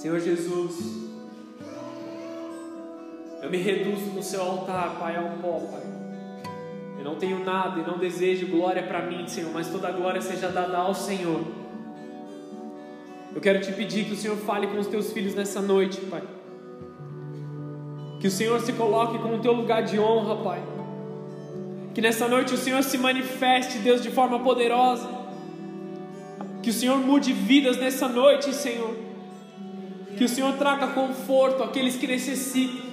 Senhor Jesus, eu me reduzo no seu altar, Pai, ao pó, Pai. Eu não tenho nada e não desejo glória para mim, Senhor, mas toda glória seja dada ao Senhor. Eu quero te pedir que o Senhor fale com os teus filhos nessa noite, Pai. Que o Senhor se coloque com o teu lugar de honra, Pai. Que nessa noite o Senhor se manifeste, Deus, de forma poderosa. Que o Senhor mude vidas nessa noite, Senhor. Que o Senhor traga conforto àqueles que necessitam.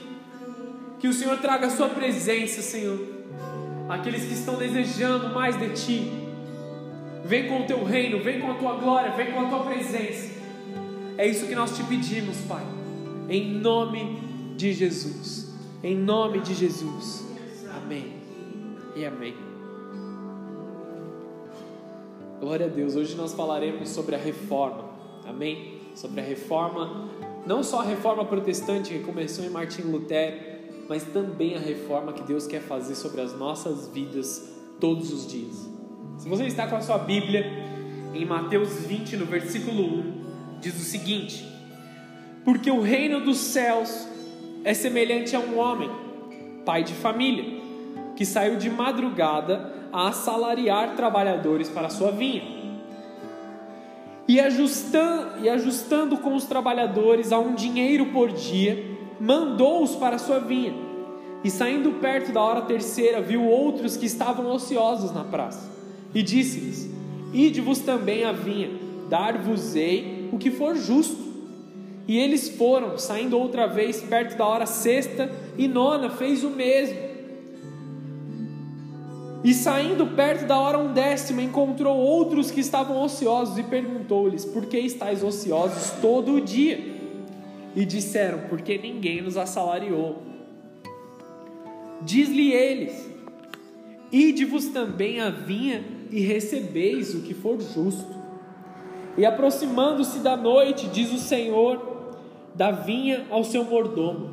Que o Senhor traga a sua presença, Senhor. Àqueles que estão desejando mais de Ti. Vem com o Teu reino, vem com a Tua glória, vem com a Tua presença. É isso que nós te pedimos, Pai. Em nome de Jesus. Em nome de Jesus. Amém. E amém. Glória a Deus. Hoje nós falaremos sobre a reforma. Amém? Sobre a reforma, não só a reforma protestante que começou em Martim Lutero, mas também a reforma que Deus quer fazer sobre as nossas vidas todos os dias. Se você está com a sua Bíblia, em Mateus 20, no versículo 1, diz o seguinte: Porque o reino dos céus é semelhante a um homem, pai de família, que saiu de madrugada a assalariar trabalhadores para a sua vinha. E ajustando, e ajustando com os trabalhadores a um dinheiro por dia, mandou-os para sua vinha. E saindo perto da hora terceira, viu outros que estavam ociosos na praça. E disse-lhes: Ide-vos também à vinha, dar-vos-ei o que for justo. E eles foram, saindo outra vez perto da hora sexta e nona, fez o mesmo. E saindo perto da hora undécima, encontrou outros que estavam ociosos e perguntou-lhes: Por que estáis ociosos todo o dia? E disseram: Porque ninguém nos assalariou. Diz-lhe eles: Ide-vos também à vinha e recebeis o que for justo. E aproximando-se da noite, diz o Senhor da vinha ao seu mordomo: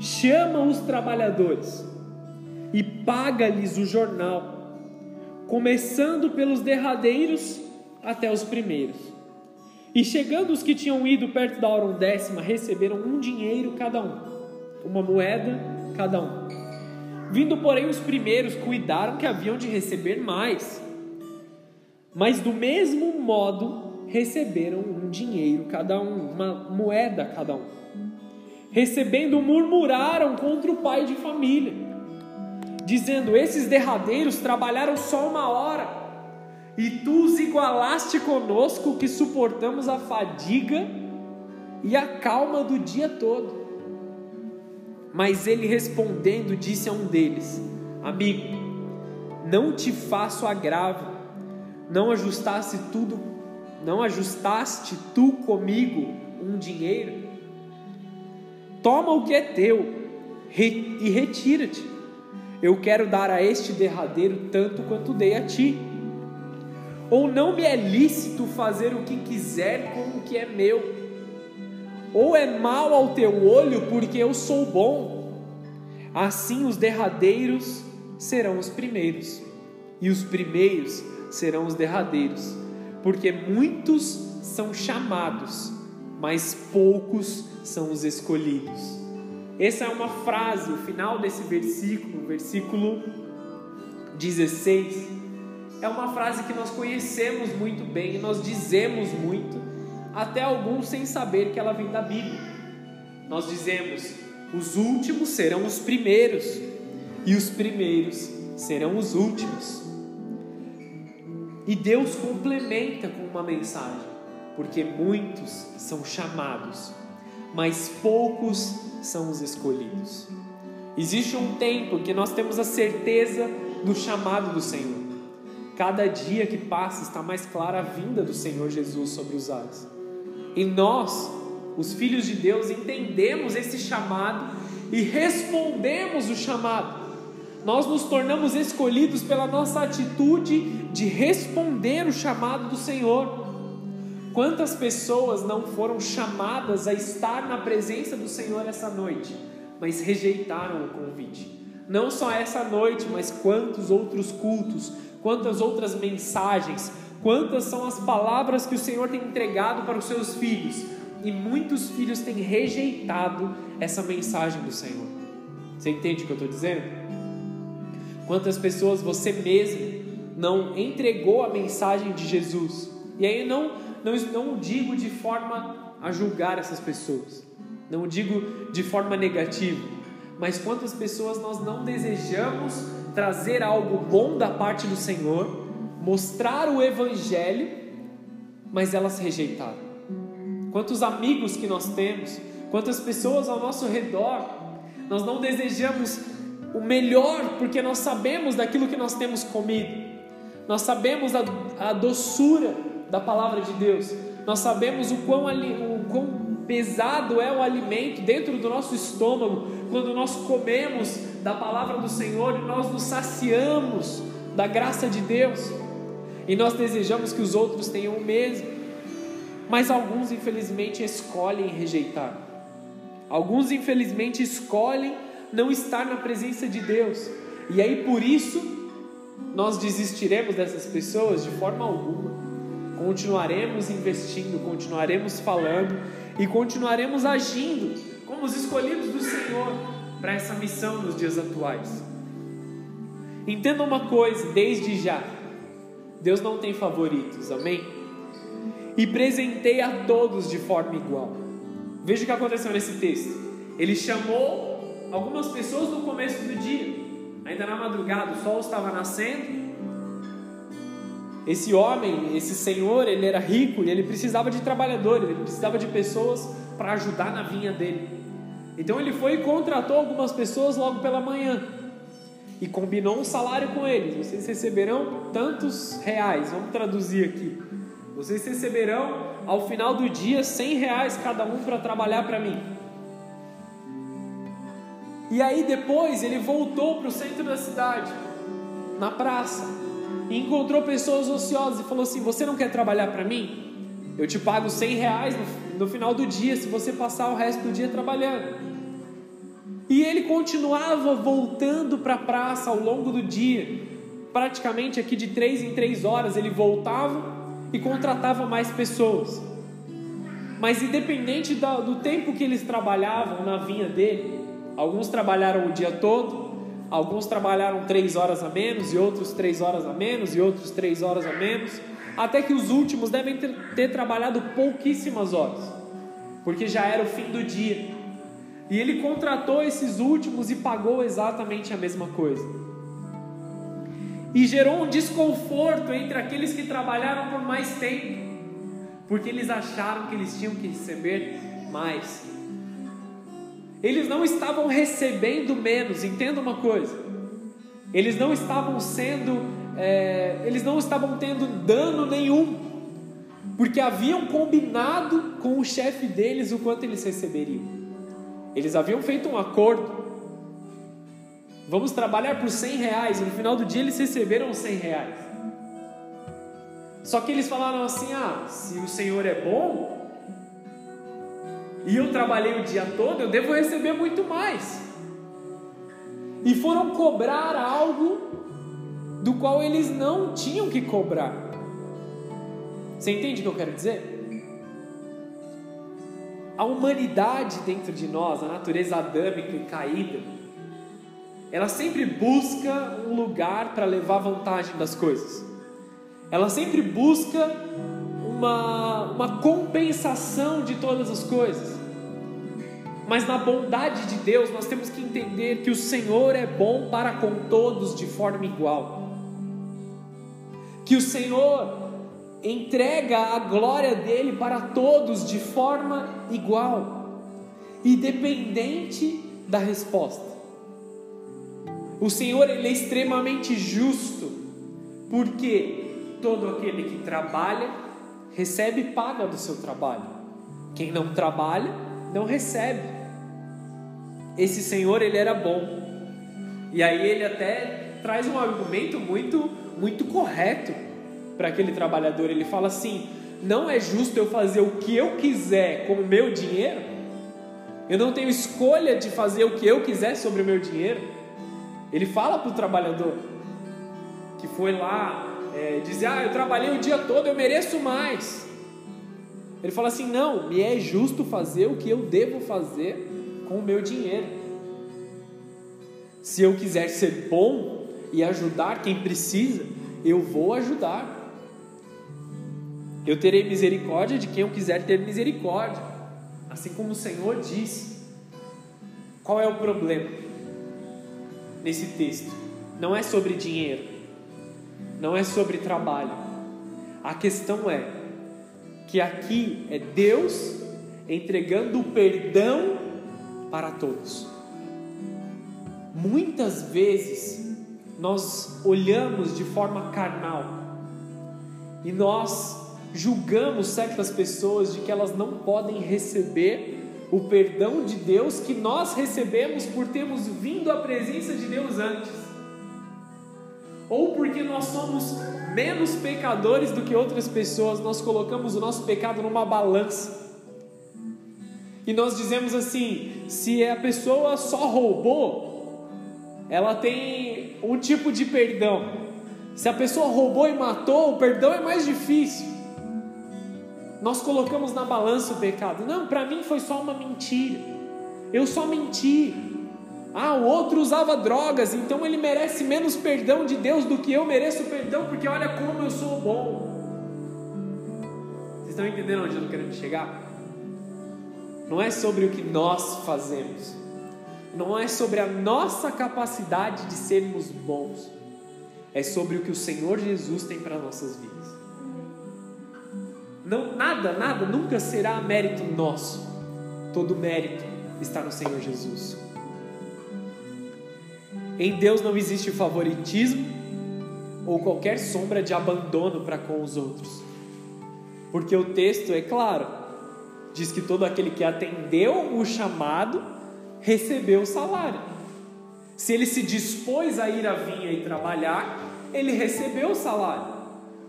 chama os trabalhadores e paga-lhes o jornal, começando pelos derradeiros até os primeiros. E chegando os que tinham ido perto da hora undécima, receberam um dinheiro cada um, uma moeda cada um. Vindo, porém, os primeiros cuidaram que haviam de receber mais. Mas do mesmo modo receberam um dinheiro cada um, uma moeda cada um. Recebendo, murmuraram contra o pai de família, dizendo: Esses derradeiros trabalharam só uma hora, e tu os igualaste conosco que suportamos a fadiga e a calma do dia todo. Mas ele respondendo, disse a um deles: Amigo, não te faço agravo, não ajustasse tudo não ajustaste tu comigo um dinheiro? Toma o que é teu e retira-te. Eu quero dar a este derradeiro tanto quanto dei a ti. Ou não me é lícito fazer o que quiser com o que é meu? Ou é mal ao teu olho porque eu sou bom? Assim os derradeiros serão os primeiros, e os primeiros serão os derradeiros porque muitos são chamados, mas poucos são os escolhidos. Essa é uma frase, o final desse versículo, versículo 16, é uma frase que nós conhecemos muito bem, nós dizemos muito, até alguns sem saber que ela vem da Bíblia. Nós dizemos: os últimos serão os primeiros, e os primeiros serão os últimos. E Deus complementa com uma mensagem, porque muitos são chamados, mas poucos são os escolhidos. Existe um tempo que nós temos a certeza do chamado do Senhor. Cada dia que passa está mais clara a vinda do Senhor Jesus sobre os ares. E nós, os filhos de Deus, entendemos esse chamado e respondemos o chamado nós nos tornamos escolhidos pela nossa atitude de responder o chamado do Senhor. Quantas pessoas não foram chamadas a estar na presença do Senhor essa noite, mas rejeitaram o convite? Não só essa noite, mas quantos outros cultos, quantas outras mensagens, quantas são as palavras que o Senhor tem entregado para os seus filhos, e muitos filhos têm rejeitado essa mensagem do Senhor. Você entende o que eu estou dizendo? Quantas pessoas você mesmo não entregou a mensagem de Jesus? E aí não, não, não digo de forma a julgar essas pessoas, não digo de forma negativa, mas quantas pessoas nós não desejamos trazer algo bom da parte do Senhor, mostrar o Evangelho, mas elas rejeitaram. Quantos amigos que nós temos, quantas pessoas ao nosso redor. Nós não desejamos o melhor porque nós sabemos daquilo que nós temos comido, nós sabemos a, a doçura da palavra de Deus, nós sabemos o quão, o quão pesado é o alimento dentro do nosso estômago quando nós comemos da palavra do Senhor e nós nos saciamos da graça de Deus e nós desejamos que os outros tenham o mesmo. Mas alguns, infelizmente, escolhem rejeitar. Alguns, infelizmente, escolhem não estar na presença de Deus. E aí, por isso, nós desistiremos dessas pessoas de forma alguma. Continuaremos investindo, continuaremos falando e continuaremos agindo como os escolhidos do Senhor para essa missão nos dias atuais. Entenda uma coisa, desde já: Deus não tem favoritos, amém? e presentei a todos de forma igual. Veja o que aconteceu nesse texto. Ele chamou algumas pessoas no começo do dia, ainda na madrugada, o sol estava nascendo. Esse homem, esse senhor, ele era rico e ele precisava de trabalhadores, ele precisava de pessoas para ajudar na vinha dele. Então ele foi e contratou algumas pessoas logo pela manhã e combinou um salário com eles. Vocês receberão tantos reais, vamos traduzir aqui. Vocês receberão ao final do dia cem reais cada um para trabalhar para mim. E aí depois ele voltou para o centro da cidade, na praça, e encontrou pessoas ociosas e falou assim: Você não quer trabalhar para mim? Eu te pago cem reais no, no final do dia se você passar o resto do dia trabalhando. E ele continuava voltando para a praça ao longo do dia, praticamente aqui de três em três horas ele voltava e contratava mais pessoas. Mas independente do tempo que eles trabalhavam na vinha dele, alguns trabalharam o dia todo, alguns trabalharam três horas a menos, e outros três horas a menos, e outros três horas a menos, até que os últimos devem ter, ter trabalhado pouquíssimas horas, porque já era o fim do dia. E ele contratou esses últimos e pagou exatamente a mesma coisa e gerou um desconforto entre aqueles que trabalharam por mais tempo, porque eles acharam que eles tinham que receber mais. Eles não estavam recebendo menos, entenda uma coisa. Eles não estavam sendo, é, eles não estavam tendo dano nenhum, porque haviam combinado com o chefe deles o quanto eles receberiam. Eles haviam feito um acordo. Vamos trabalhar por 100 reais. E no final do dia eles receberam 100 reais. Só que eles falaram assim: ah, se o Senhor é bom e eu trabalhei o dia todo, eu devo receber muito mais. E foram cobrar algo do qual eles não tinham que cobrar. Você entende o que eu quero dizer? A humanidade dentro de nós, a natureza adâmica e caída, ela sempre busca um lugar para levar vantagem das coisas. Ela sempre busca uma, uma compensação de todas as coisas. Mas na bondade de Deus, nós temos que entender que o Senhor é bom para com todos de forma igual. Que o Senhor entrega a glória dele para todos de forma igual, independente da resposta. O Senhor ele é extremamente justo, porque todo aquele que trabalha recebe paga do seu trabalho. Quem não trabalha não recebe. Esse Senhor ele era bom. E aí ele até traz um argumento muito muito correto para aquele trabalhador. Ele fala assim: "Não é justo eu fazer o que eu quiser com o meu dinheiro? Eu não tenho escolha de fazer o que eu quiser sobre o meu dinheiro?" Ele fala para o trabalhador que foi lá é, dizer: Ah, eu trabalhei o dia todo, eu mereço mais. Ele fala assim: não, me é justo fazer o que eu devo fazer com o meu dinheiro. Se eu quiser ser bom e ajudar quem precisa, eu vou ajudar. Eu terei misericórdia de quem eu quiser ter misericórdia, assim como o Senhor disse. Qual é o problema nesse texto? Não é sobre dinheiro, não é sobre trabalho. A questão é que aqui é Deus entregando o perdão para todos. Muitas vezes nós olhamos de forma carnal e nós julgamos certas pessoas de que elas não podem receber o perdão de Deus que nós recebemos por termos vindo à presença de Deus antes, ou porque nós somos menos pecadores do que outras pessoas, nós colocamos o nosso pecado numa balança. E nós dizemos assim: se a pessoa só roubou, ela tem um tipo de perdão. Se a pessoa roubou e matou, o perdão é mais difícil. Nós colocamos na balança o pecado. Não, para mim foi só uma mentira. Eu só menti. Ah, o outro usava drogas, então ele merece menos perdão de Deus do que eu mereço perdão, porque olha como eu sou bom. Vocês estão entendendo onde eu estou querendo chegar? Não é sobre o que nós fazemos, não é sobre a nossa capacidade de sermos bons, é sobre o que o Senhor Jesus tem para nossas vidas. Não, nada, nada nunca será mérito nosso. Todo mérito está no Senhor Jesus. Em Deus não existe favoritismo ou qualquer sombra de abandono para com os outros. Porque o texto é claro, diz que todo aquele que atendeu o chamado recebeu o salário. Se ele se dispôs a ir à vinha e trabalhar, ele recebeu o salário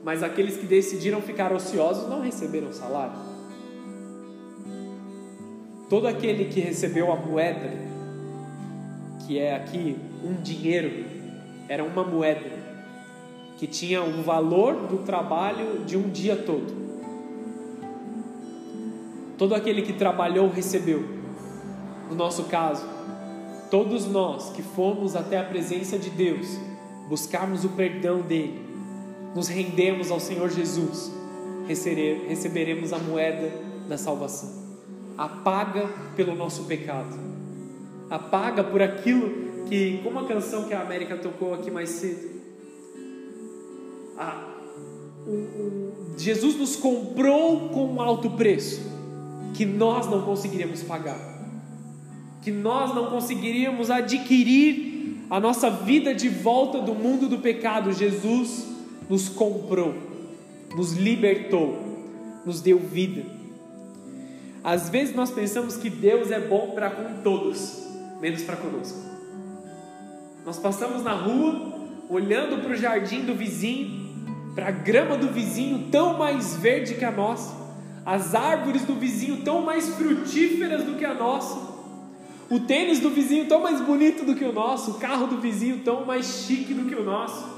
mas aqueles que decidiram ficar ociosos não receberam salário. Todo aquele que recebeu a moeda, que é aqui um dinheiro, era uma moeda que tinha o valor do trabalho de um dia todo. Todo aquele que trabalhou recebeu. No nosso caso, todos nós que fomos até a presença de Deus, buscarmos o perdão dele, nos rendemos ao Senhor Jesus, receberemos a moeda da salvação, a paga pelo nosso pecado, a paga por aquilo que, como a canção que a América tocou aqui mais cedo, a, o, o, Jesus nos comprou com um alto preço que nós não conseguiríamos pagar, que nós não conseguiríamos adquirir a nossa vida de volta do mundo do pecado. Jesus nos comprou, nos libertou, nos deu vida. Às vezes nós pensamos que Deus é bom para com todos, menos para conosco. Nós passamos na rua, olhando para o jardim do vizinho, para a grama do vizinho tão mais verde que a nossa, as árvores do vizinho tão mais frutíferas do que a nossa, o tênis do vizinho tão mais bonito do que o nosso, o carro do vizinho tão mais chique do que o nosso.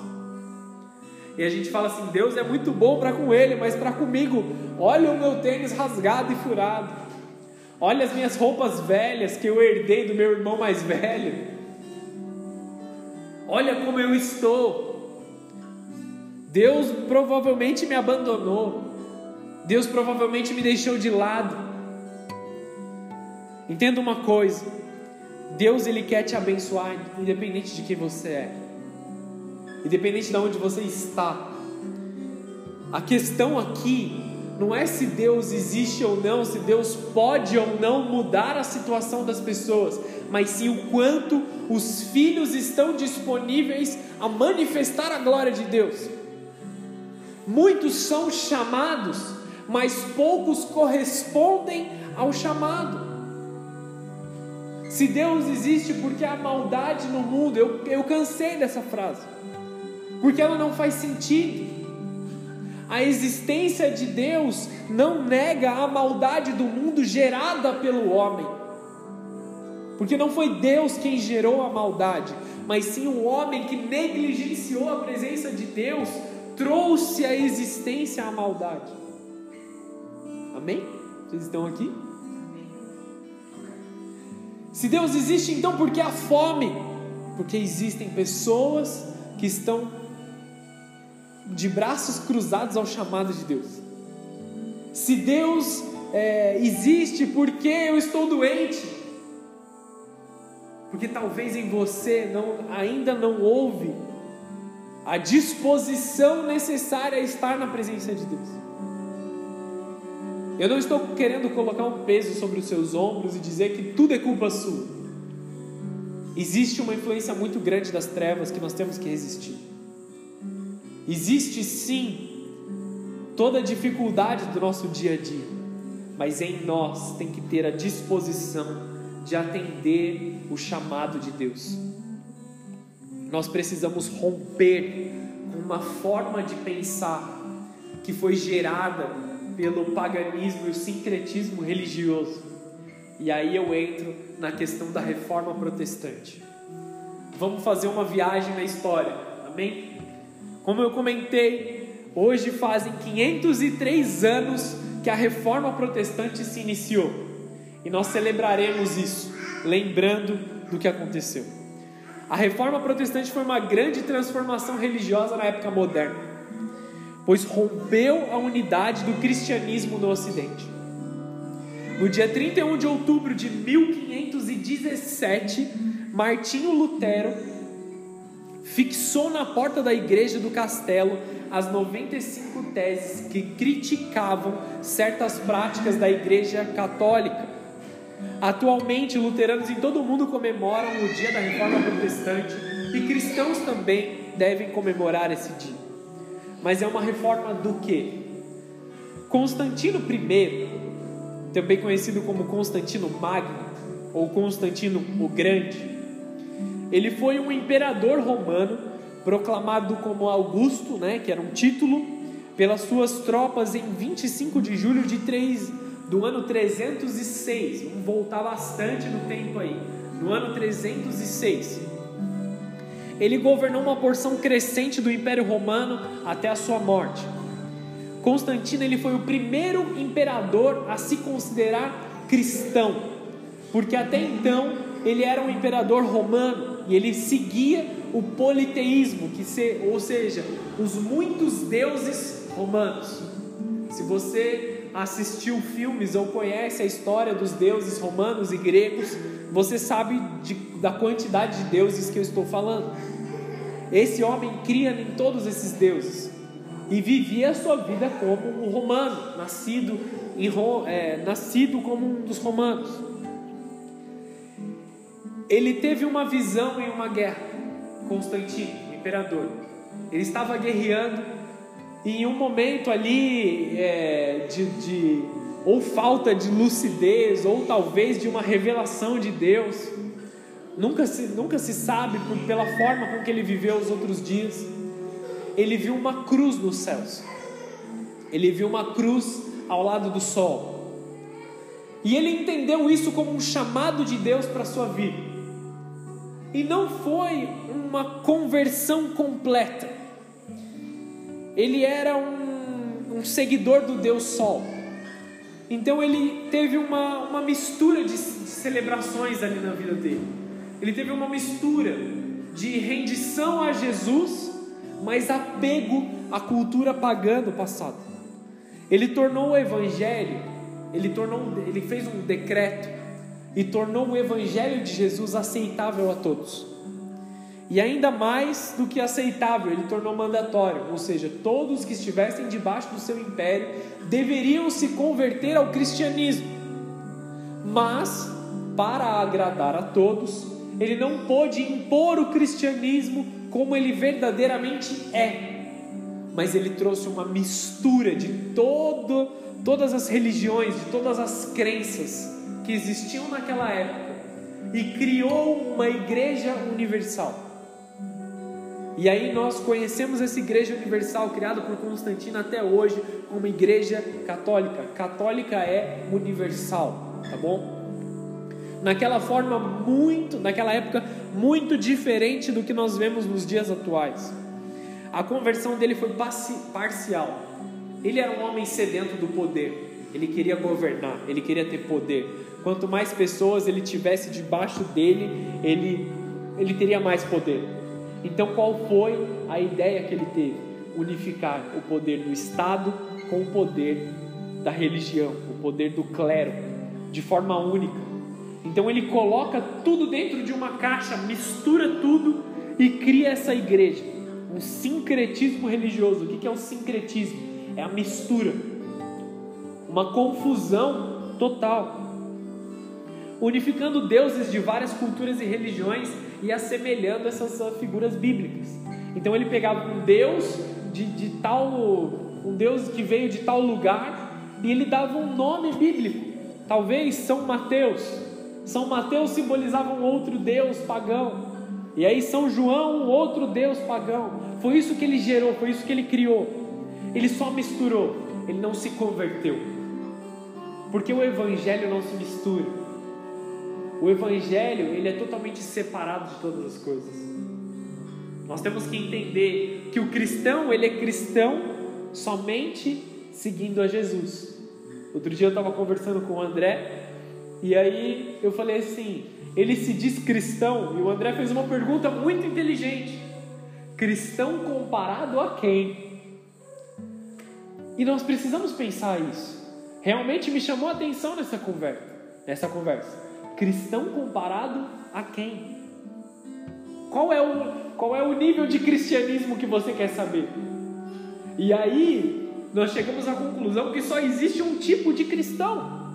E a gente fala assim: Deus é muito bom para com ele, mas para comigo, olha o meu tênis rasgado e furado. Olha as minhas roupas velhas que eu herdei do meu irmão mais velho. Olha como eu estou. Deus provavelmente me abandonou. Deus provavelmente me deixou de lado. Entenda uma coisa: Deus ele quer te abençoar independente de quem você é independente de onde você está. A questão aqui não é se Deus existe ou não, se Deus pode ou não mudar a situação das pessoas, mas sim o quanto os filhos estão disponíveis a manifestar a glória de Deus. Muitos são chamados, mas poucos correspondem ao chamado. Se Deus existe porque há maldade no mundo, eu, eu cansei dessa frase porque ela não faz sentido. A existência de Deus não nega a maldade do mundo gerada pelo homem. Porque não foi Deus quem gerou a maldade, mas sim o homem que negligenciou a presença de Deus, trouxe à existência a maldade. Amém? Vocês estão aqui? Se Deus existe, então por que a fome? Porque existem pessoas que estão de braços cruzados ao chamado de Deus. Se Deus é, existe, por que eu estou doente? Porque talvez em você não, ainda não houve a disposição necessária a estar na presença de Deus. Eu não estou querendo colocar um peso sobre os seus ombros e dizer que tudo é culpa sua. Existe uma influência muito grande das trevas que nós temos que resistir. Existe sim toda a dificuldade do nosso dia a dia, mas em nós tem que ter a disposição de atender o chamado de Deus. Nós precisamos romper com uma forma de pensar que foi gerada pelo paganismo e o sincretismo religioso. E aí eu entro na questão da reforma protestante. Vamos fazer uma viagem na história, amém? Como eu comentei, hoje fazem 503 anos que a reforma protestante se iniciou. E nós celebraremos isso, lembrando do que aconteceu. A reforma protestante foi uma grande transformação religiosa na época moderna, pois rompeu a unidade do cristianismo no Ocidente. No dia 31 de outubro de 1517, Martinho Lutero fixou na porta da igreja do castelo as 95 teses que criticavam certas práticas da igreja católica Atualmente, luteranos em todo o mundo comemoram o dia da reforma protestante e cristãos também devem comemorar esse dia. Mas é uma reforma do que? Constantino I, também conhecido como Constantino Magno ou Constantino o Grande, ele foi um imperador romano proclamado como Augusto, né, que era um título, pelas suas tropas em 25 de julho de 3 do ano 306, vamos voltar bastante no tempo aí, no ano 306. Ele governou uma porção crescente do Império Romano até a sua morte. Constantino ele foi o primeiro imperador a se considerar cristão, porque até então ele era um imperador romano e ele seguia o politeísmo, que se, ou seja, os muitos deuses romanos. Se você assistiu filmes ou conhece a história dos deuses romanos e gregos, você sabe de, da quantidade de deuses que eu estou falando. Esse homem cria em todos esses deuses e vivia a sua vida como um romano, nascido, em, é, nascido como um dos romanos. Ele teve uma visão em uma guerra, Constantino, imperador. Ele estava guerreando e em um momento ali é, de, de ou falta de lucidez, ou talvez de uma revelação de Deus, nunca se, nunca se sabe por, pela forma com que ele viveu os outros dias. Ele viu uma cruz nos céus, ele viu uma cruz ao lado do sol, e ele entendeu isso como um chamado de Deus para a sua vida, e não foi uma conversão completa ele era um, um seguidor do Deus Sol. Então ele teve uma, uma mistura de celebrações ali na vida dele. Ele teve uma mistura de rendição a Jesus, mas apego à cultura pagã do passado. Ele tornou o evangelho, ele tornou, ele fez um decreto e tornou o evangelho de Jesus aceitável a todos. E ainda mais do que aceitável, ele tornou mandatório, ou seja, todos que estivessem debaixo do seu império deveriam se converter ao cristianismo. Mas, para agradar a todos, ele não pôde impor o cristianismo como ele verdadeiramente é. Mas ele trouxe uma mistura de todo, todas as religiões, de todas as crenças que existiam naquela época e criou uma igreja universal. E aí nós conhecemos essa igreja universal criada por Constantino até hoje como igreja católica. Católica é universal, tá bom? Naquela forma muito, naquela época muito diferente do que nós vemos nos dias atuais. A conversão dele foi parcial. Ele era um homem sedento do poder. Ele queria governar, ele queria ter poder. Quanto mais pessoas ele tivesse debaixo dele, ele, ele teria mais poder. Então, qual foi a ideia que ele teve? Unificar o poder do Estado com o poder da religião, o poder do clero, de forma única. Então, ele coloca tudo dentro de uma caixa, mistura tudo e cria essa igreja. Um sincretismo religioso. O que é o sincretismo? É a mistura, uma confusão total unificando deuses de várias culturas e religiões e assemelhando essas figuras bíblicas. Então ele pegava um Deus de, de tal, um Deus que veio de tal lugar e ele dava um nome bíblico. Talvez São Mateus. São Mateus simbolizava um outro Deus pagão. E aí São João, um outro Deus pagão. Foi isso que ele gerou, foi isso que ele criou. Ele só misturou, ele não se converteu. Porque o evangelho não se mistura. O evangelho, ele é totalmente separado de todas as coisas. Nós temos que entender que o cristão, ele é cristão somente seguindo a Jesus. Outro dia eu estava conversando com o André e aí eu falei assim: ele se diz cristão e o André fez uma pergunta muito inteligente: cristão comparado a quem? E nós precisamos pensar isso. Realmente me chamou a atenção nessa conversa. Nessa conversa. Cristão comparado a quem? Qual é o, qual é o nível de cristianismo que você quer saber? E aí, nós chegamos à conclusão que só existe um tipo de cristão: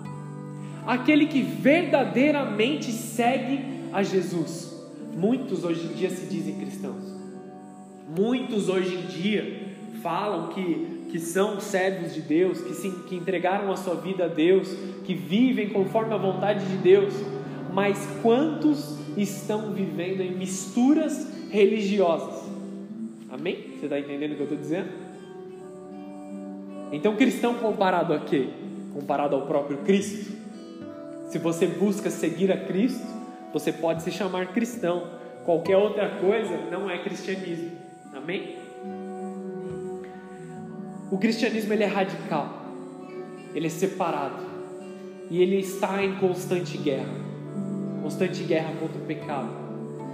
aquele que verdadeiramente segue a Jesus. Muitos hoje em dia se dizem cristãos, muitos hoje em dia falam que, que são servos de Deus, que, se, que entregaram a sua vida a Deus, que vivem conforme a vontade de Deus, mas quantos estão vivendo em misturas religiosas? Amém? Você está entendendo o que eu estou dizendo? Então, cristão comparado a quê? Comparado ao próprio Cristo. Se você busca seguir a Cristo, você pode se chamar cristão. Qualquer outra coisa não é cristianismo. Amém? O cristianismo ele é radical. Ele é separado e ele está em constante guerra constante guerra contra o pecado,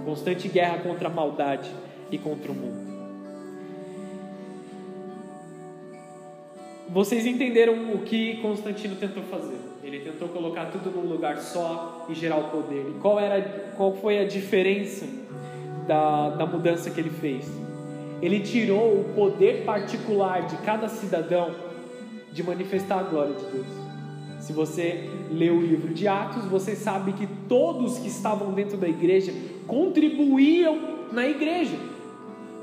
constante guerra contra a maldade e contra o mundo. Vocês entenderam o que Constantino tentou fazer? Ele tentou colocar tudo num lugar só e gerar o poder. E qual, era, qual foi a diferença da, da mudança que ele fez? Ele tirou o poder particular de cada cidadão de manifestar a glória de Deus. Se você lê o livro de Atos, você sabe que todos que estavam dentro da igreja contribuíam na igreja.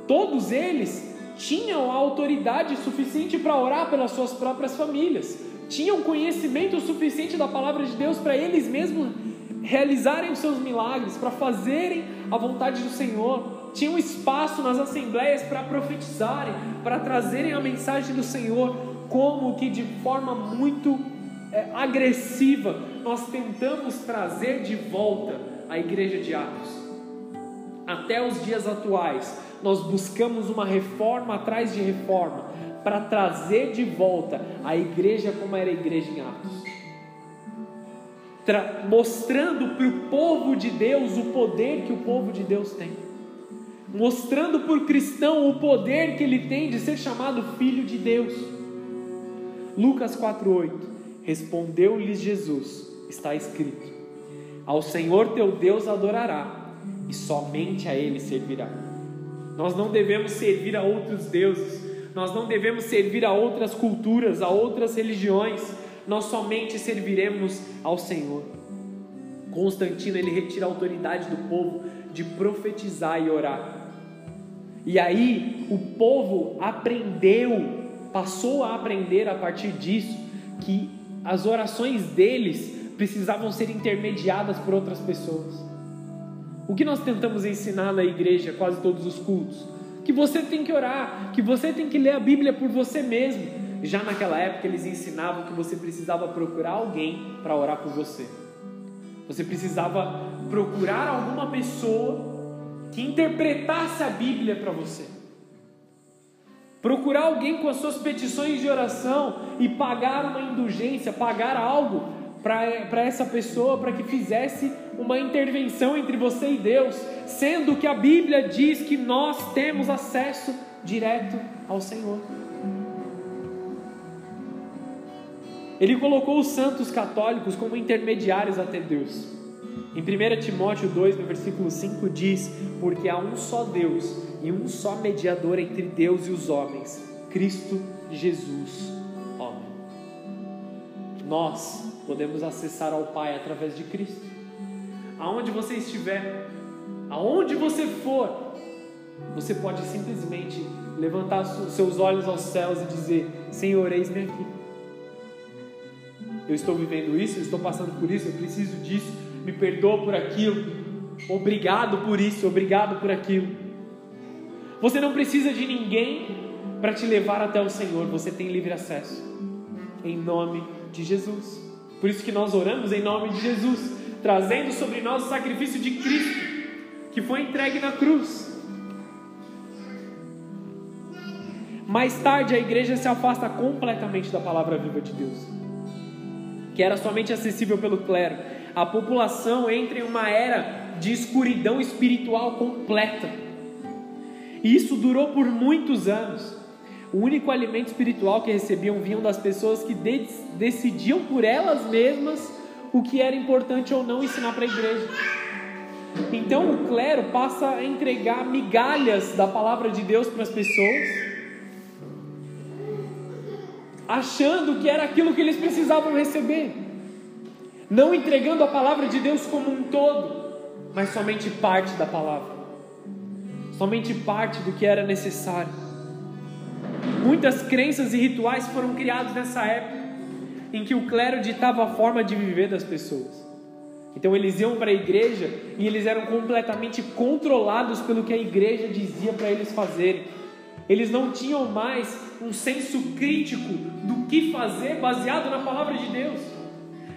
Todos eles tinham a autoridade suficiente para orar pelas suas próprias famílias, tinham conhecimento suficiente da palavra de Deus para eles mesmos realizarem os seus milagres, para fazerem a vontade do Senhor, tinham espaço nas assembleias para profetizarem, para trazerem a mensagem do Senhor, como que de forma muito é, agressiva, nós tentamos trazer de volta a igreja de Atos. Até os dias atuais, nós buscamos uma reforma atrás de reforma para trazer de volta a igreja como era a igreja em Atos. Tra mostrando para o povo de Deus o poder que o povo de Deus tem, mostrando o cristão o poder que ele tem de ser chamado filho de Deus. Lucas 4:8 Respondeu-lhes Jesus: Está escrito: Ao Senhor teu Deus adorará, e somente a Ele servirá. Nós não devemos servir a outros deuses, nós não devemos servir a outras culturas, a outras religiões, nós somente serviremos ao Senhor. Constantino ele retira a autoridade do povo de profetizar e orar. E aí o povo aprendeu, passou a aprender a partir disso que as orações deles precisavam ser intermediadas por outras pessoas. O que nós tentamos ensinar na igreja, quase todos os cultos? Que você tem que orar, que você tem que ler a Bíblia por você mesmo. Já naquela época eles ensinavam que você precisava procurar alguém para orar por você. Você precisava procurar alguma pessoa que interpretasse a Bíblia para você. procurar alguém com as suas petições de oração e pagar uma indulgência, pagar algo para essa pessoa para que fizesse uma intervenção entre você e Deus, sendo que a Bíblia diz que nós temos acesso direto ao Senhor. Ele colocou os santos católicos como intermediários até Deus. Em 1 Timóteo 2, no versículo 5, diz: Porque há um só Deus e um só mediador entre Deus e os homens, Cristo Jesus, homem. Nós podemos acessar ao Pai através de Cristo. Aonde você estiver, aonde você for, você pode simplesmente levantar seus olhos aos céus e dizer: Senhor, eis-me aqui. Eu estou vivendo isso, eu estou passando por isso, eu preciso disso, me perdoa por aquilo. Obrigado por isso, obrigado por aquilo. Você não precisa de ninguém para te levar até o Senhor, você tem livre acesso. Em nome de Jesus. Por isso que nós oramos em nome de Jesus, trazendo sobre nós o sacrifício de Cristo, que foi entregue na cruz. Mais tarde a igreja se afasta completamente da palavra viva de Deus, que era somente acessível pelo clero. A população entra em uma era de escuridão espiritual completa. E isso durou por muitos anos. O único alimento espiritual que recebiam vinham das pessoas que de decidiam por elas mesmas o que era importante ou não ensinar para a igreja. Então o clero passa a entregar migalhas da palavra de Deus para as pessoas, achando que era aquilo que eles precisavam receber, não entregando a palavra de Deus como um todo, mas somente parte da palavra, somente parte do que era necessário. Muitas crenças e rituais foram criados nessa época, em que o clero ditava a forma de viver das pessoas. Então eles iam para a igreja e eles eram completamente controlados pelo que a igreja dizia para eles fazerem. Eles não tinham mais um senso crítico do que fazer baseado na palavra de Deus.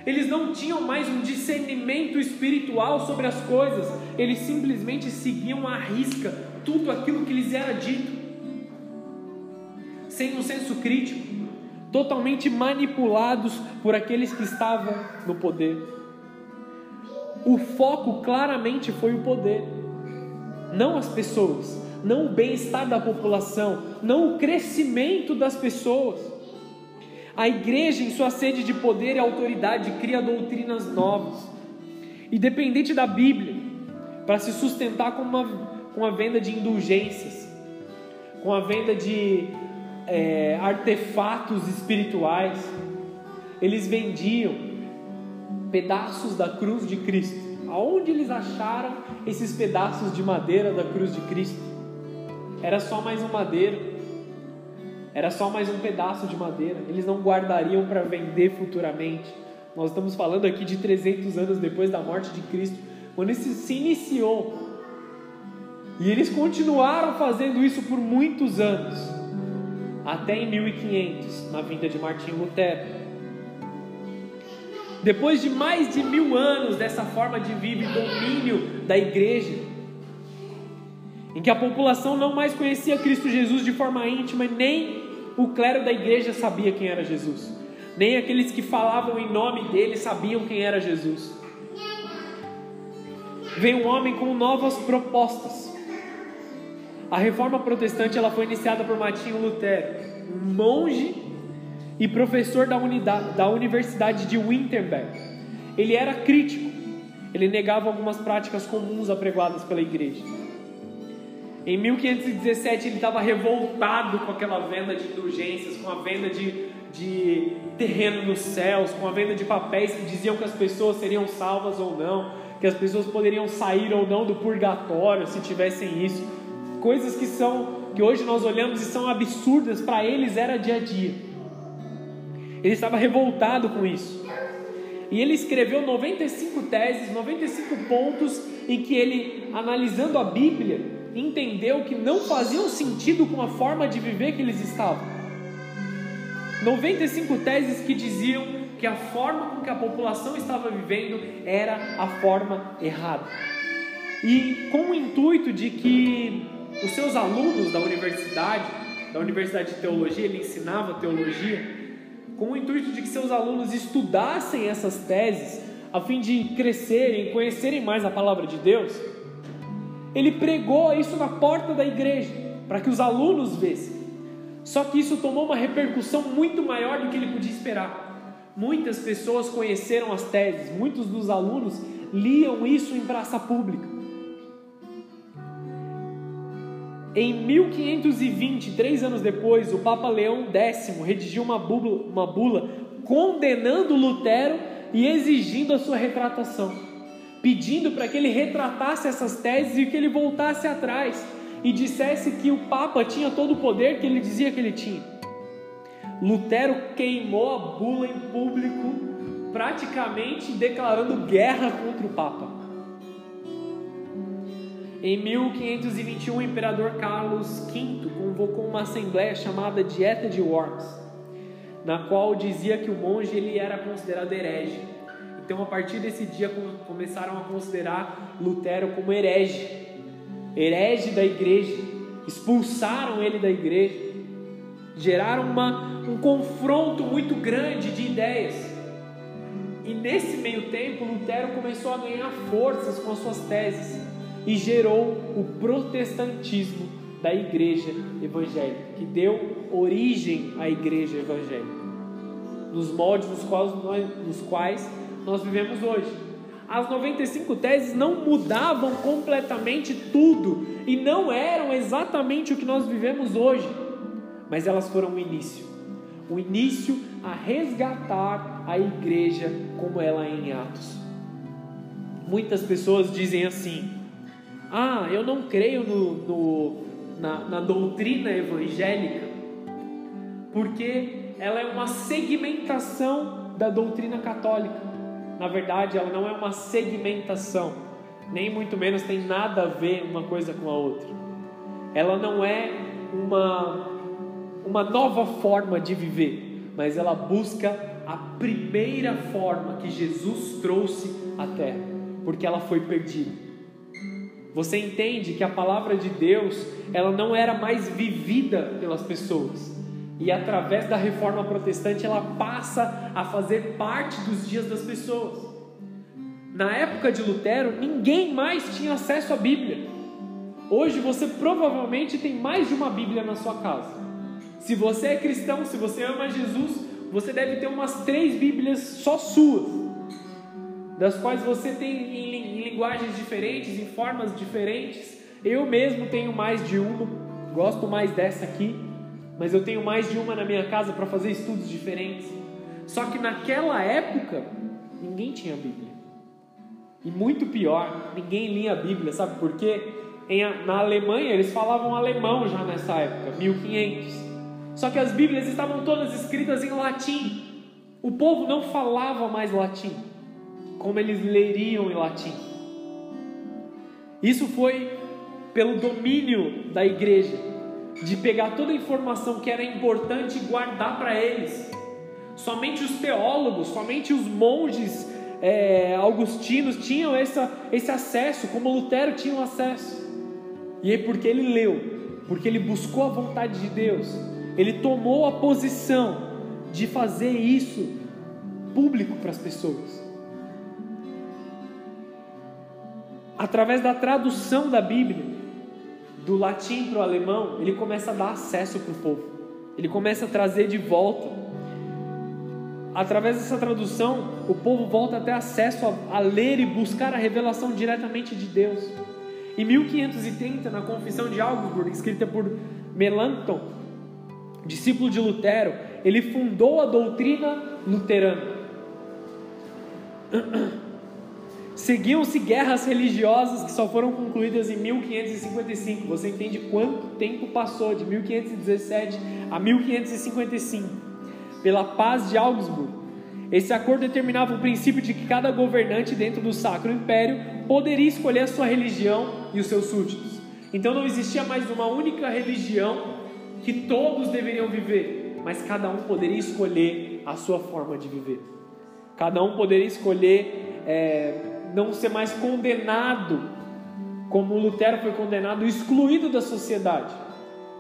Eles não tinham mais um discernimento espiritual sobre as coisas. Eles simplesmente seguiam à risca tudo aquilo que lhes era dito sem um senso crítico, totalmente manipulados por aqueles que estavam no poder. O foco claramente foi o poder, não as pessoas, não o bem-estar da população, não o crescimento das pessoas. A igreja, em sua sede de poder e autoridade, cria doutrinas novas, independente da Bíblia, para se sustentar com, uma, com a venda de indulgências, com a venda de é, artefatos espirituais, eles vendiam pedaços da cruz de Cristo. Aonde eles acharam esses pedaços de madeira da cruz de Cristo? Era só mais um madeiro, era só mais um pedaço de madeira. Eles não guardariam para vender futuramente. Nós estamos falando aqui de 300 anos depois da morte de Cristo, quando isso se iniciou. E eles continuaram fazendo isso por muitos anos até em 1500, na vinda de Martinho Lutero. Depois de mais de mil anos dessa forma de vida e domínio da igreja, em que a população não mais conhecia Cristo Jesus de forma íntima, nem o clero da igreja sabia quem era Jesus, nem aqueles que falavam em nome dele sabiam quem era Jesus. Veio um homem com novas propostas, a reforma protestante ela foi iniciada por Martinho Lutero, um monge e professor da, unidade, da Universidade de Wittenberg. Ele era crítico, ele negava algumas práticas comuns apregoadas pela igreja. Em 1517 ele estava revoltado com aquela venda de indulgências, com a venda de, de terreno nos céus, com a venda de papéis que diziam que as pessoas seriam salvas ou não, que as pessoas poderiam sair ou não do purgatório se tivessem isso coisas que são que hoje nós olhamos e são absurdas para eles era dia a dia. Ele estava revoltado com isso. E ele escreveu 95 teses, 95 pontos em que ele, analisando a Bíblia, entendeu que não faziam sentido com a forma de viver que eles estavam. 95 teses que diziam que a forma com que a população estava vivendo era a forma errada. E com o intuito de que os seus alunos da universidade, da Universidade de Teologia, ele ensinava teologia, com o intuito de que seus alunos estudassem essas teses, a fim de crescerem, conhecerem mais a palavra de Deus. Ele pregou isso na porta da igreja, para que os alunos vissem. Só que isso tomou uma repercussão muito maior do que ele podia esperar. Muitas pessoas conheceram as teses, muitos dos alunos liam isso em praça pública. Em 1520, três anos depois, o Papa Leão X redigiu uma bula, uma bula condenando Lutero e exigindo a sua retratação, pedindo para que ele retratasse essas teses e que ele voltasse atrás e dissesse que o Papa tinha todo o poder que ele dizia que ele tinha. Lutero queimou a bula em público, praticamente declarando guerra contra o Papa. Em 1521, o imperador Carlos V convocou uma assembleia chamada Dieta de Worms, na qual dizia que o monge ele era considerado herege. Então, a partir desse dia, começaram a considerar Lutero como herege. Herege da igreja, expulsaram ele da igreja, geraram uma, um confronto muito grande de ideias. E nesse meio tempo, Lutero começou a ganhar forças com as suas teses e gerou o protestantismo da igreja evangélica, que deu origem à igreja evangélica, nos moldes nos quais nós, nos quais nós vivemos hoje. As 95 teses não mudavam completamente tudo e não eram exatamente o que nós vivemos hoje, mas elas foram o início. O início a resgatar a igreja como ela é em Atos. Muitas pessoas dizem assim: Ah, eu não creio no, no na, na doutrina evangélica, porque ela é uma segmentação da doutrina católica na verdade, ela não é uma segmentação, nem muito menos tem nada a ver uma coisa com a outra. Ela não é uma, uma nova forma de viver, mas ela busca a primeira forma que Jesus trouxe à terra, porque ela foi perdida. Você entende que a palavra de Deus, ela não era mais vivida pelas pessoas e através da reforma protestante ela passa a fazer parte dos dias das pessoas. Na época de Lutero, ninguém mais tinha acesso à Bíblia. Hoje você provavelmente tem mais de uma Bíblia na sua casa. Se você é cristão, se você ama Jesus, você deve ter umas três Bíblias só suas, das quais você tem em linguagens diferentes, em formas diferentes. Eu mesmo tenho mais de uma, gosto mais dessa aqui mas eu tenho mais de uma na minha casa para fazer estudos diferentes. Só que naquela época, ninguém tinha Bíblia. E muito pior, ninguém lia a Bíblia, sabe por quê? Em, na Alemanha eles falavam alemão já nessa época, 1500. Só que as Bíblias estavam todas escritas em latim. O povo não falava mais latim, como eles leriam em latim. Isso foi pelo domínio da igreja de pegar toda a informação que era importante e guardar para eles. Somente os teólogos, somente os monges é, augustinos tinham essa, esse acesso, como Lutero tinha o acesso. E aí, porque ele leu, porque ele buscou a vontade de Deus, ele tomou a posição de fazer isso público para as pessoas. Através da tradução da Bíblia, do latim para o alemão, ele começa a dar acesso para o povo, ele começa a trazer de volta. Através dessa tradução, o povo volta a ter acesso a, a ler e buscar a revelação diretamente de Deus. Em 1530, na Confissão de Augsburg, escrita por Melanchthon, discípulo de Lutero, ele fundou a doutrina luterana. Seguiam-se guerras religiosas que só foram concluídas em 1555. Você entende quanto tempo passou de 1517 a 1555? Pela paz de Augsburg. Esse acordo determinava o princípio de que cada governante dentro do Sacro Império poderia escolher a sua religião e os seus súditos. Então não existia mais uma única religião que todos deveriam viver, mas cada um poderia escolher a sua forma de viver. Cada um poderia escolher é, não ser mais condenado, como Lutero foi condenado, excluído da sociedade.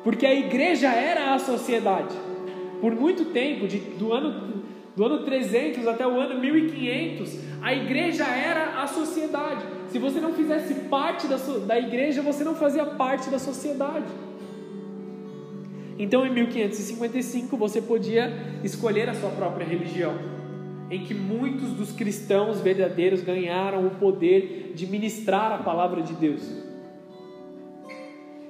Porque a igreja era a sociedade. Por muito tempo, de, do, ano, do ano 300 até o ano 1500, a igreja era a sociedade. Se você não fizesse parte da, da igreja, você não fazia parte da sociedade. Então, em 1555, você podia escolher a sua própria religião, em que muitos dos cristãos verdadeiros ganharam o poder de ministrar a palavra de Deus.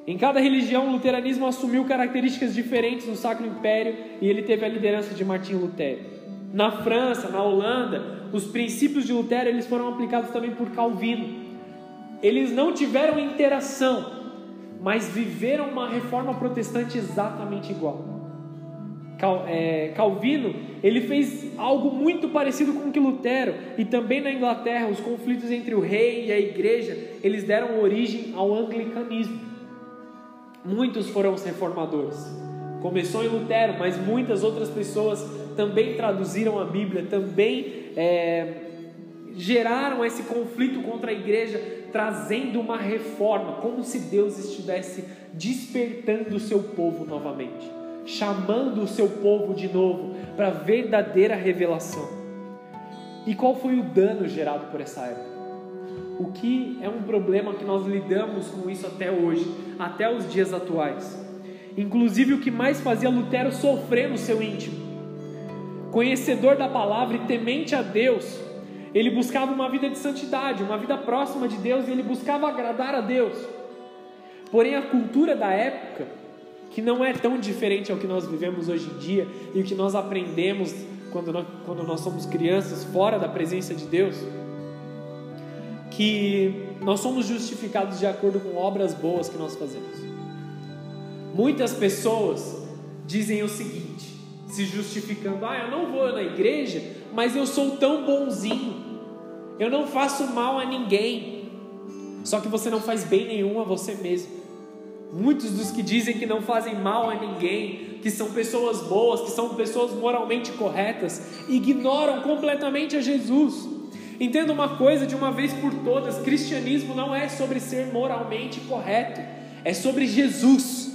Em cada religião, o luteranismo assumiu características diferentes no Sacro Império e ele teve a liderança de Martinho Lutero. Na França, na Holanda, os princípios de Lutero eles foram aplicados também por Calvino. Eles não tiveram interação, mas viveram uma reforma protestante exatamente igual. Cal, é, Calvino ele fez algo muito parecido com o que Lutero e também na Inglaterra os conflitos entre o rei e a igreja eles deram origem ao anglicanismo. Muitos foram os reformadores. Começou em Lutero, mas muitas outras pessoas também traduziram a Bíblia, também é, geraram esse conflito contra a igreja, trazendo uma reforma, como se Deus estivesse despertando o seu povo novamente, chamando o seu povo de novo para a verdadeira revelação. E qual foi o dano gerado por essa época? O que é um problema que nós lidamos com isso até hoje, até os dias atuais. Inclusive o que mais fazia Lutero sofrer no seu íntimo. Conhecedor da palavra e temente a Deus, ele buscava uma vida de santidade, uma vida próxima de Deus e ele buscava agradar a Deus. Porém, a cultura da época, que não é tão diferente ao que nós vivemos hoje em dia e o que nós aprendemos quando nós, quando nós somos crianças fora da presença de Deus, que nós somos justificados de acordo com obras boas que nós fazemos. Muitas pessoas dizem o seguinte, se justificando: ah, eu não vou na igreja mas eu sou tão bonzinho, eu não faço mal a ninguém, só que você não faz bem nenhum a você mesmo. Muitos dos que dizem que não fazem mal a ninguém, que são pessoas boas, que são pessoas moralmente corretas, ignoram completamente a Jesus. Entenda uma coisa de uma vez por todas: cristianismo não é sobre ser moralmente correto, é sobre Jesus.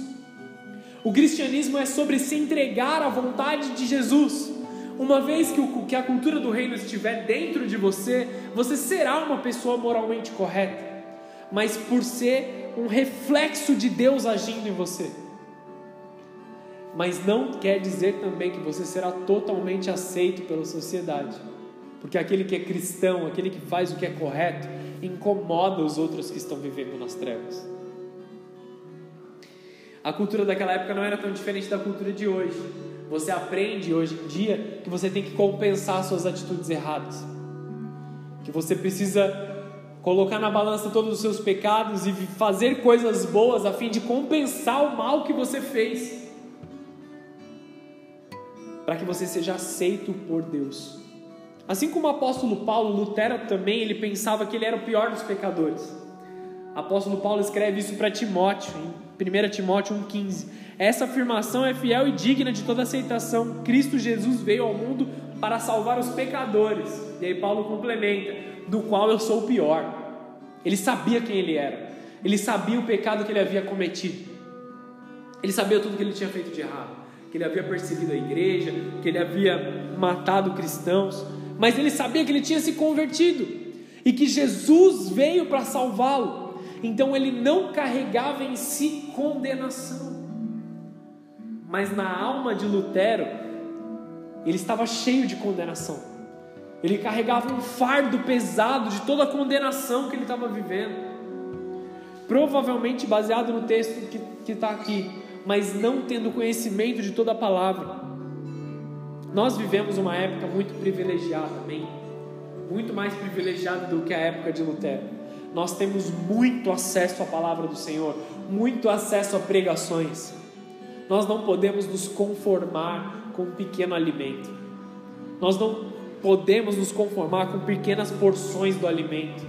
O cristianismo é sobre se entregar à vontade de Jesus. Uma vez que, o, que a cultura do reino estiver dentro de você, você será uma pessoa moralmente correta, mas por ser um reflexo de Deus agindo em você. Mas não quer dizer também que você será totalmente aceito pela sociedade, porque aquele que é cristão, aquele que faz o que é correto, incomoda os outros que estão vivendo nas trevas. A cultura daquela época não era tão diferente da cultura de hoje. Você aprende hoje em dia que você tem que compensar suas atitudes erradas. Que você precisa colocar na balança todos os seus pecados e fazer coisas boas a fim de compensar o mal que você fez. Para que você seja aceito por Deus. Assim como o apóstolo Paulo, Lutero também, ele pensava que ele era o pior dos pecadores. O apóstolo Paulo escreve isso para Timóteo, em 1 Timóteo 1,15. Essa afirmação é fiel e digna de toda aceitação. Cristo Jesus veio ao mundo para salvar os pecadores. E aí Paulo complementa: do qual eu sou o pior. Ele sabia quem ele era. Ele sabia o pecado que ele havia cometido. Ele sabia tudo que ele tinha feito de errado. Que ele havia perseguido a igreja, que ele havia matado cristãos. Mas ele sabia que ele tinha se convertido e que Jesus veio para salvá-lo. Então ele não carregava em si condenação mas na alma de Lutero, ele estava cheio de condenação. Ele carregava um fardo pesado de toda a condenação que ele estava vivendo. Provavelmente baseado no texto que está aqui, mas não tendo conhecimento de toda a palavra. Nós vivemos uma época muito privilegiada, amém? Muito mais privilegiada do que a época de Lutero. Nós temos muito acesso à palavra do Senhor, muito acesso a pregações. Nós não podemos nos conformar com um pequeno alimento. Nós não podemos nos conformar com pequenas porções do alimento.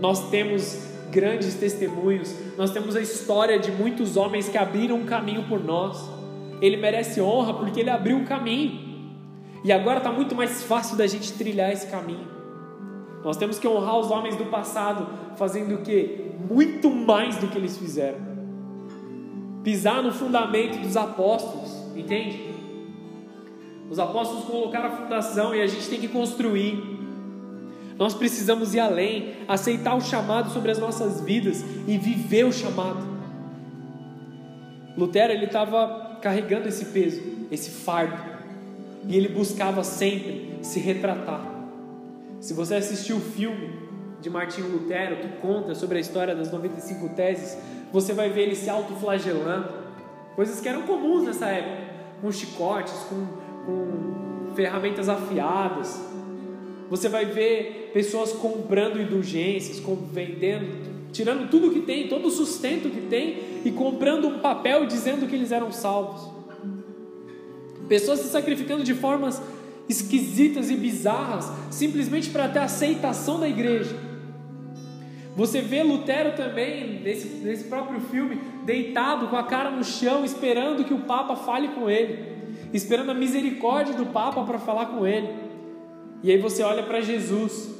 Nós temos grandes testemunhos, nós temos a história de muitos homens que abriram um caminho por nós. Ele merece honra porque ele abriu um caminho. E agora está muito mais fácil da gente trilhar esse caminho. Nós temos que honrar os homens do passado, fazendo o que? Muito mais do que eles fizeram. pisar no fundamento dos apóstolos, entende? Os apóstolos colocaram a fundação e a gente tem que construir. Nós precisamos ir além, aceitar o chamado sobre as nossas vidas e viver o chamado. Lutero ele estava carregando esse peso, esse fardo, e ele buscava sempre se retratar. Se você assistiu o filme de Martinho Lutero que conta sobre a história das 95 teses, você vai ver ele se autoflagelando, coisas que eram comuns nessa época, com chicotes, com, com ferramentas afiadas. Você vai ver pessoas comprando indulgências, vendendo, tirando tudo que tem, todo o sustento que tem e comprando um papel dizendo que eles eram salvos. Pessoas se sacrificando de formas esquisitas e bizarras, simplesmente para ter aceitação da igreja. Você vê Lutero também, nesse, nesse próprio filme, deitado com a cara no chão, esperando que o Papa fale com ele, esperando a misericórdia do Papa para falar com ele. E aí você olha para Jesus,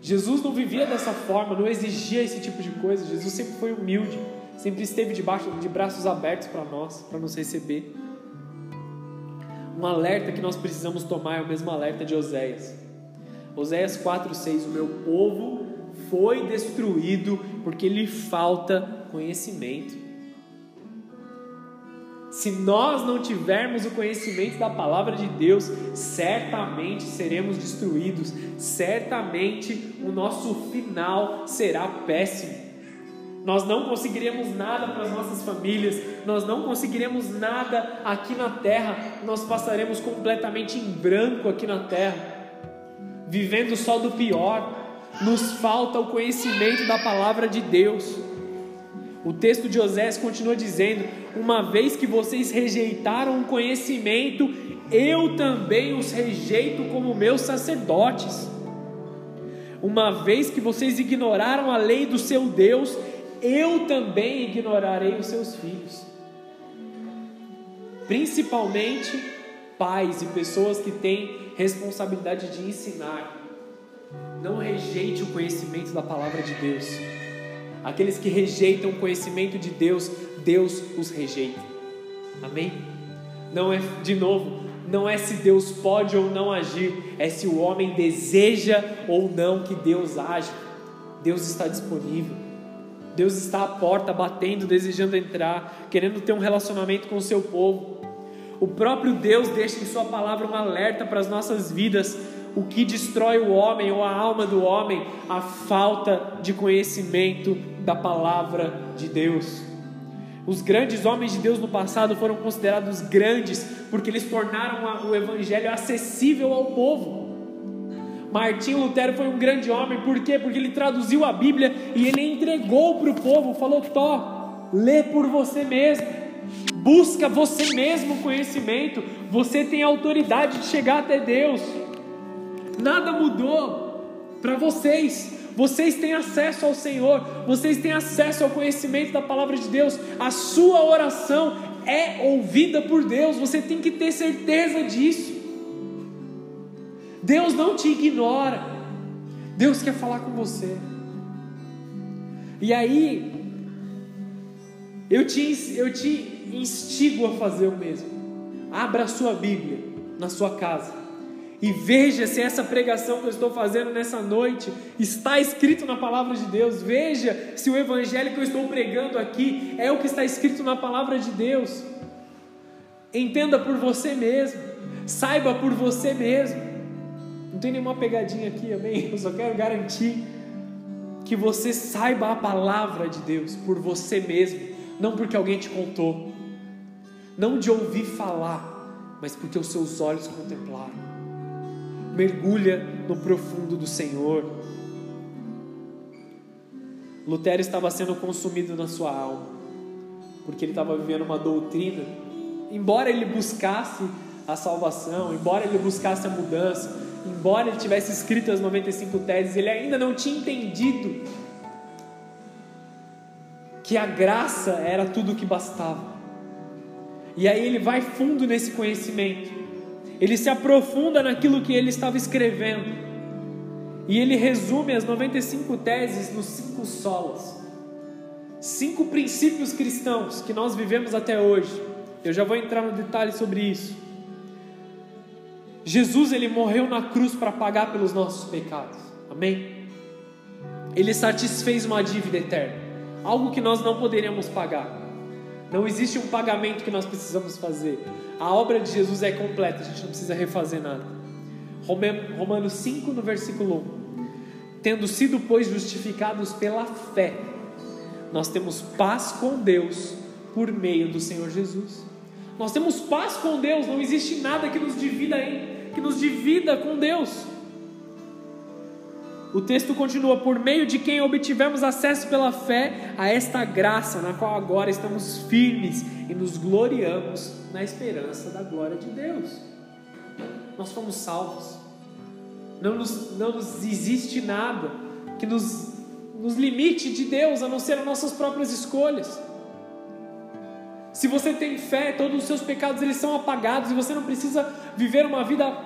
Jesus não vivia dessa forma, não exigia esse tipo de coisa. Jesus sempre foi humilde, sempre esteve debaixo de braços abertos para nós, para nos receber. Um alerta que nós precisamos tomar é o mesmo alerta de Oséias. Oséias 4:6, o meu povo foi destruído porque lhe falta conhecimento. Se nós não tivermos o conhecimento da palavra de Deus, certamente seremos destruídos, certamente o nosso final será péssimo. Nós não conseguiremos nada para as nossas famílias, nós não conseguiremos nada aqui na terra, nós passaremos completamente em branco aqui na terra, vivendo só do pior. Nos falta o conhecimento da palavra de Deus. O texto de Osés continua dizendo: Uma vez que vocês rejeitaram o conhecimento, eu também os rejeito como meus sacerdotes. Uma vez que vocês ignoraram a lei do seu Deus, eu também ignorarei os seus filhos. Principalmente pais e pessoas que têm responsabilidade de ensinar. Não rejeite o conhecimento da palavra de Deus. Aqueles que rejeitam o conhecimento de Deus, Deus os rejeita. Amém? Não é, de novo, não é se Deus pode ou não agir, é se o homem deseja ou não que Deus age. Deus está disponível. Deus está à porta batendo, desejando entrar, querendo ter um relacionamento com o seu povo. O próprio Deus deixa em Sua palavra um alerta para as nossas vidas o que destrói o homem ou a alma do homem? A falta de conhecimento da palavra de Deus. Os grandes homens de Deus no passado foram considerados grandes porque eles tornaram o evangelho acessível ao povo. Martinho Lutero foi um grande homem, por quê? Porque ele traduziu a Bíblia e ele entregou para o povo, falou: Tó, lê por você mesmo, busca você mesmo conhecimento, você tem autoridade de chegar até Deus. Nada mudou para vocês. Vocês têm acesso ao Senhor, vocês têm acesso ao conhecimento da palavra de Deus. A sua oração é ouvida por Deus, você tem que ter certeza disso. Deus não te ignora, Deus quer falar com você. E aí, eu te, eu te instigo a fazer o mesmo. Abra a sua Bíblia na sua casa e veja se essa pregação que eu estou fazendo nessa noite está escrito na palavra de Deus. Veja se o evangelho que eu estou pregando aqui é o que está escrito na palavra de Deus. Entenda por você mesmo, saiba por você mesmo. Não tem nenhuma pegadinha aqui, amém? Eu só quero garantir que você saiba a palavra de Deus por você mesmo, não porque alguém te contou, não de ouvir falar, mas porque os seus olhos contemplaram mergulha no profundo do Senhor. Lutero estava sendo consumido na sua alma, porque ele estava vivendo uma doutrina. Embora ele buscasse a salvação, embora ele buscasse a mudança, embora ele tivesse escrito as 95 teses, ele ainda não tinha entendido que a graça era tudo o que bastava. E aí ele vai fundo nesse conhecimento ele se aprofunda naquilo que ele estava escrevendo. E ele resume as 95 teses nos cinco solas. cinco princípios cristãos que nós vivemos até hoje. Eu já vou entrar no detalhe sobre isso. Jesus ele morreu na cruz para pagar pelos nossos pecados. Amém? Ele satisfez uma dívida eterna, algo que nós não poderíamos pagar. Não existe um pagamento que nós precisamos fazer. A obra de Jesus é completa, a gente não precisa refazer nada. Romanos 5, no versículo 1. Tendo sido, pois, justificados pela fé, nós temos paz com Deus por meio do Senhor Jesus. Nós temos paz com Deus, não existe nada que nos divida, que nos divida com Deus. O texto continua: por meio de quem obtivemos acesso pela fé a esta graça, na qual agora estamos firmes e nos gloriamos na esperança da glória de Deus. Nós fomos salvos, não nos, não nos existe nada que nos, nos limite de Deus a não ser as nossas próprias escolhas. Se você tem fé, todos os seus pecados eles são apagados e você não precisa viver uma vida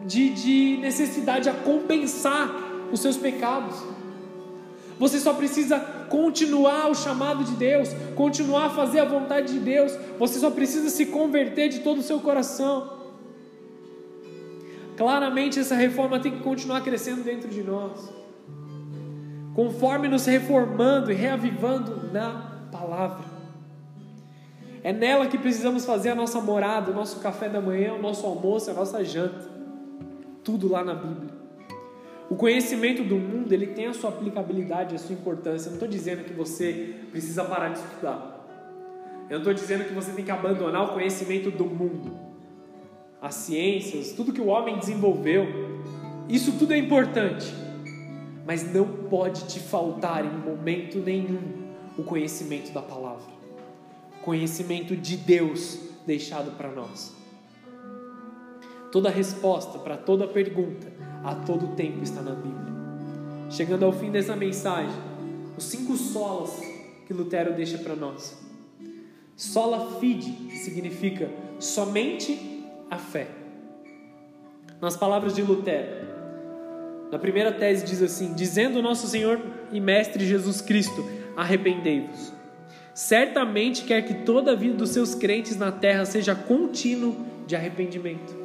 de, de necessidade a compensar os seus pecados. Você só precisa continuar o chamado de Deus, continuar a fazer a vontade de Deus. Você só precisa se converter de todo o seu coração. Claramente essa reforma tem que continuar crescendo dentro de nós. Conforme nos reformando e reavivando na palavra. É nela que precisamos fazer a nossa morada, o nosso café da manhã, o nosso almoço, a nossa janta. Tudo lá na Bíblia. O conhecimento do mundo ele tem a sua aplicabilidade, a sua importância. Eu não estou dizendo que você precisa parar de estudar. Eu não estou dizendo que você tem que abandonar o conhecimento do mundo, as ciências, tudo que o homem desenvolveu. Isso tudo é importante, mas não pode te faltar em momento nenhum o conhecimento da palavra, conhecimento de Deus deixado para nós. Toda resposta para toda pergunta a todo tempo está na Bíblia. Chegando ao fim dessa mensagem, os cinco solas que Lutero deixa para nós. Sola fide, significa somente a fé. Nas palavras de Lutero, na primeira tese diz assim: Dizendo nosso Senhor e Mestre Jesus Cristo, arrependei-vos. Certamente quer que toda a vida dos seus crentes na terra seja contínuo de arrependimento.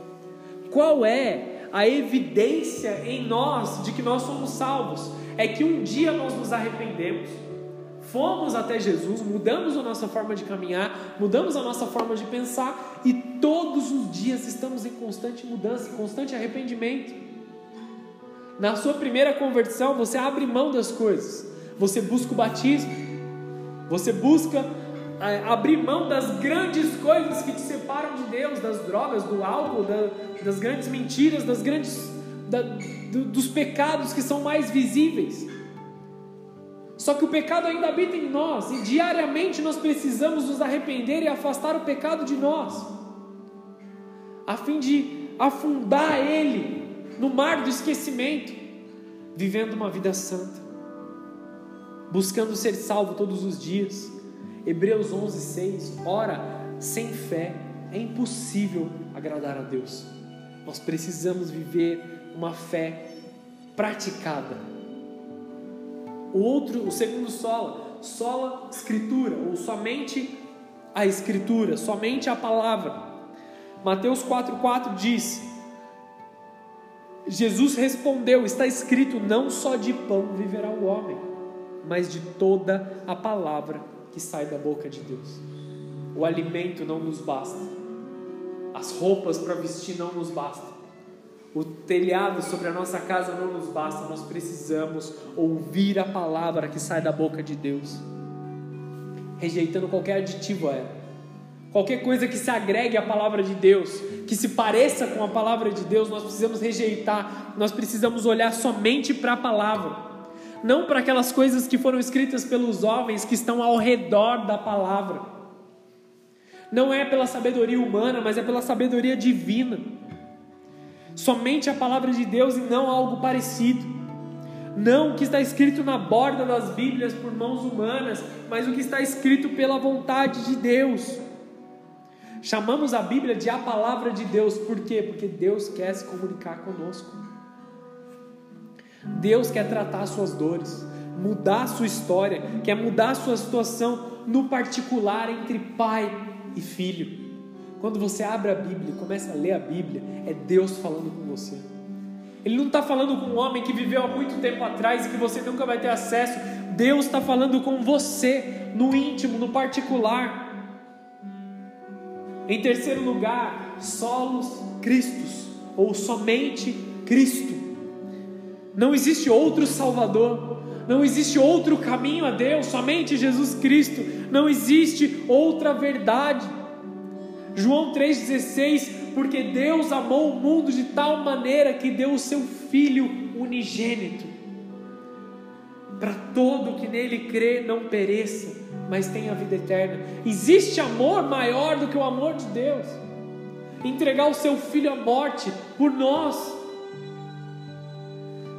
Qual é a evidência em nós de que nós somos salvos é que um dia nós nos arrependemos, fomos até Jesus, mudamos a nossa forma de caminhar, mudamos a nossa forma de pensar e todos os dias estamos em constante mudança, em constante arrependimento. Na sua primeira conversão, você abre mão das coisas, você busca o batismo, você busca é, abrir mão das grandes coisas que te separam de Deus, das drogas, do álcool, da, das grandes mentiras, das grandes da, do, dos pecados que são mais visíveis. Só que o pecado ainda habita em nós e diariamente nós precisamos nos arrepender e afastar o pecado de nós, a fim de afundar ele no mar do esquecimento, vivendo uma vida santa, buscando ser salvo todos os dias Hebreus 11, 6. Ora, sem fé é impossível agradar a Deus. Nós precisamos viver uma fé praticada. O outro, o segundo sola, sola escritura, ou somente a escritura, somente a palavra. Mateus 4,4 diz: Jesus respondeu: Está escrito, não só de pão viverá o homem, mas de toda a palavra que sai da boca de Deus. O alimento não nos basta, as roupas para vestir não nos bastam, o telhado sobre a nossa casa não nos basta, nós precisamos ouvir a palavra que sai da boca de Deus, rejeitando qualquer aditivo a ela. Qualquer coisa que se agregue à palavra de Deus, que se pareça com a palavra de Deus, nós precisamos rejeitar, nós precisamos olhar somente para a palavra não para aquelas coisas que foram escritas pelos homens que estão ao redor da palavra. Não é pela sabedoria humana, mas é pela sabedoria divina. Somente a palavra de Deus e não algo parecido. Não o que está escrito na borda das Bíblias por mãos humanas, mas o que está escrito pela vontade de Deus. Chamamos a Bíblia de a palavra de Deus, por quê? Porque Deus quer se comunicar conosco. Deus quer tratar suas dores. mudar a sua história, quer mudar a sua situação no particular entre pai e filho. Quando você abre a Bíblia e começa a ler a Bíblia, é Deus falando com você. Ele não está falando com um homem que viveu há muito tempo atrás e que você nunca vai ter acesso. Deus está falando com você, no íntimo, no particular. Em terceiro lugar, solos Cristos, ou somente Cristo. Não existe outro Salvador, não existe outro caminho a Deus, somente Jesus Cristo, não existe outra verdade. João 3,16: Porque Deus amou o mundo de tal maneira que deu o seu Filho unigênito, para todo que nele crê não pereça, mas tenha vida eterna. Existe amor maior do que o amor de Deus entregar o seu filho à morte por nós.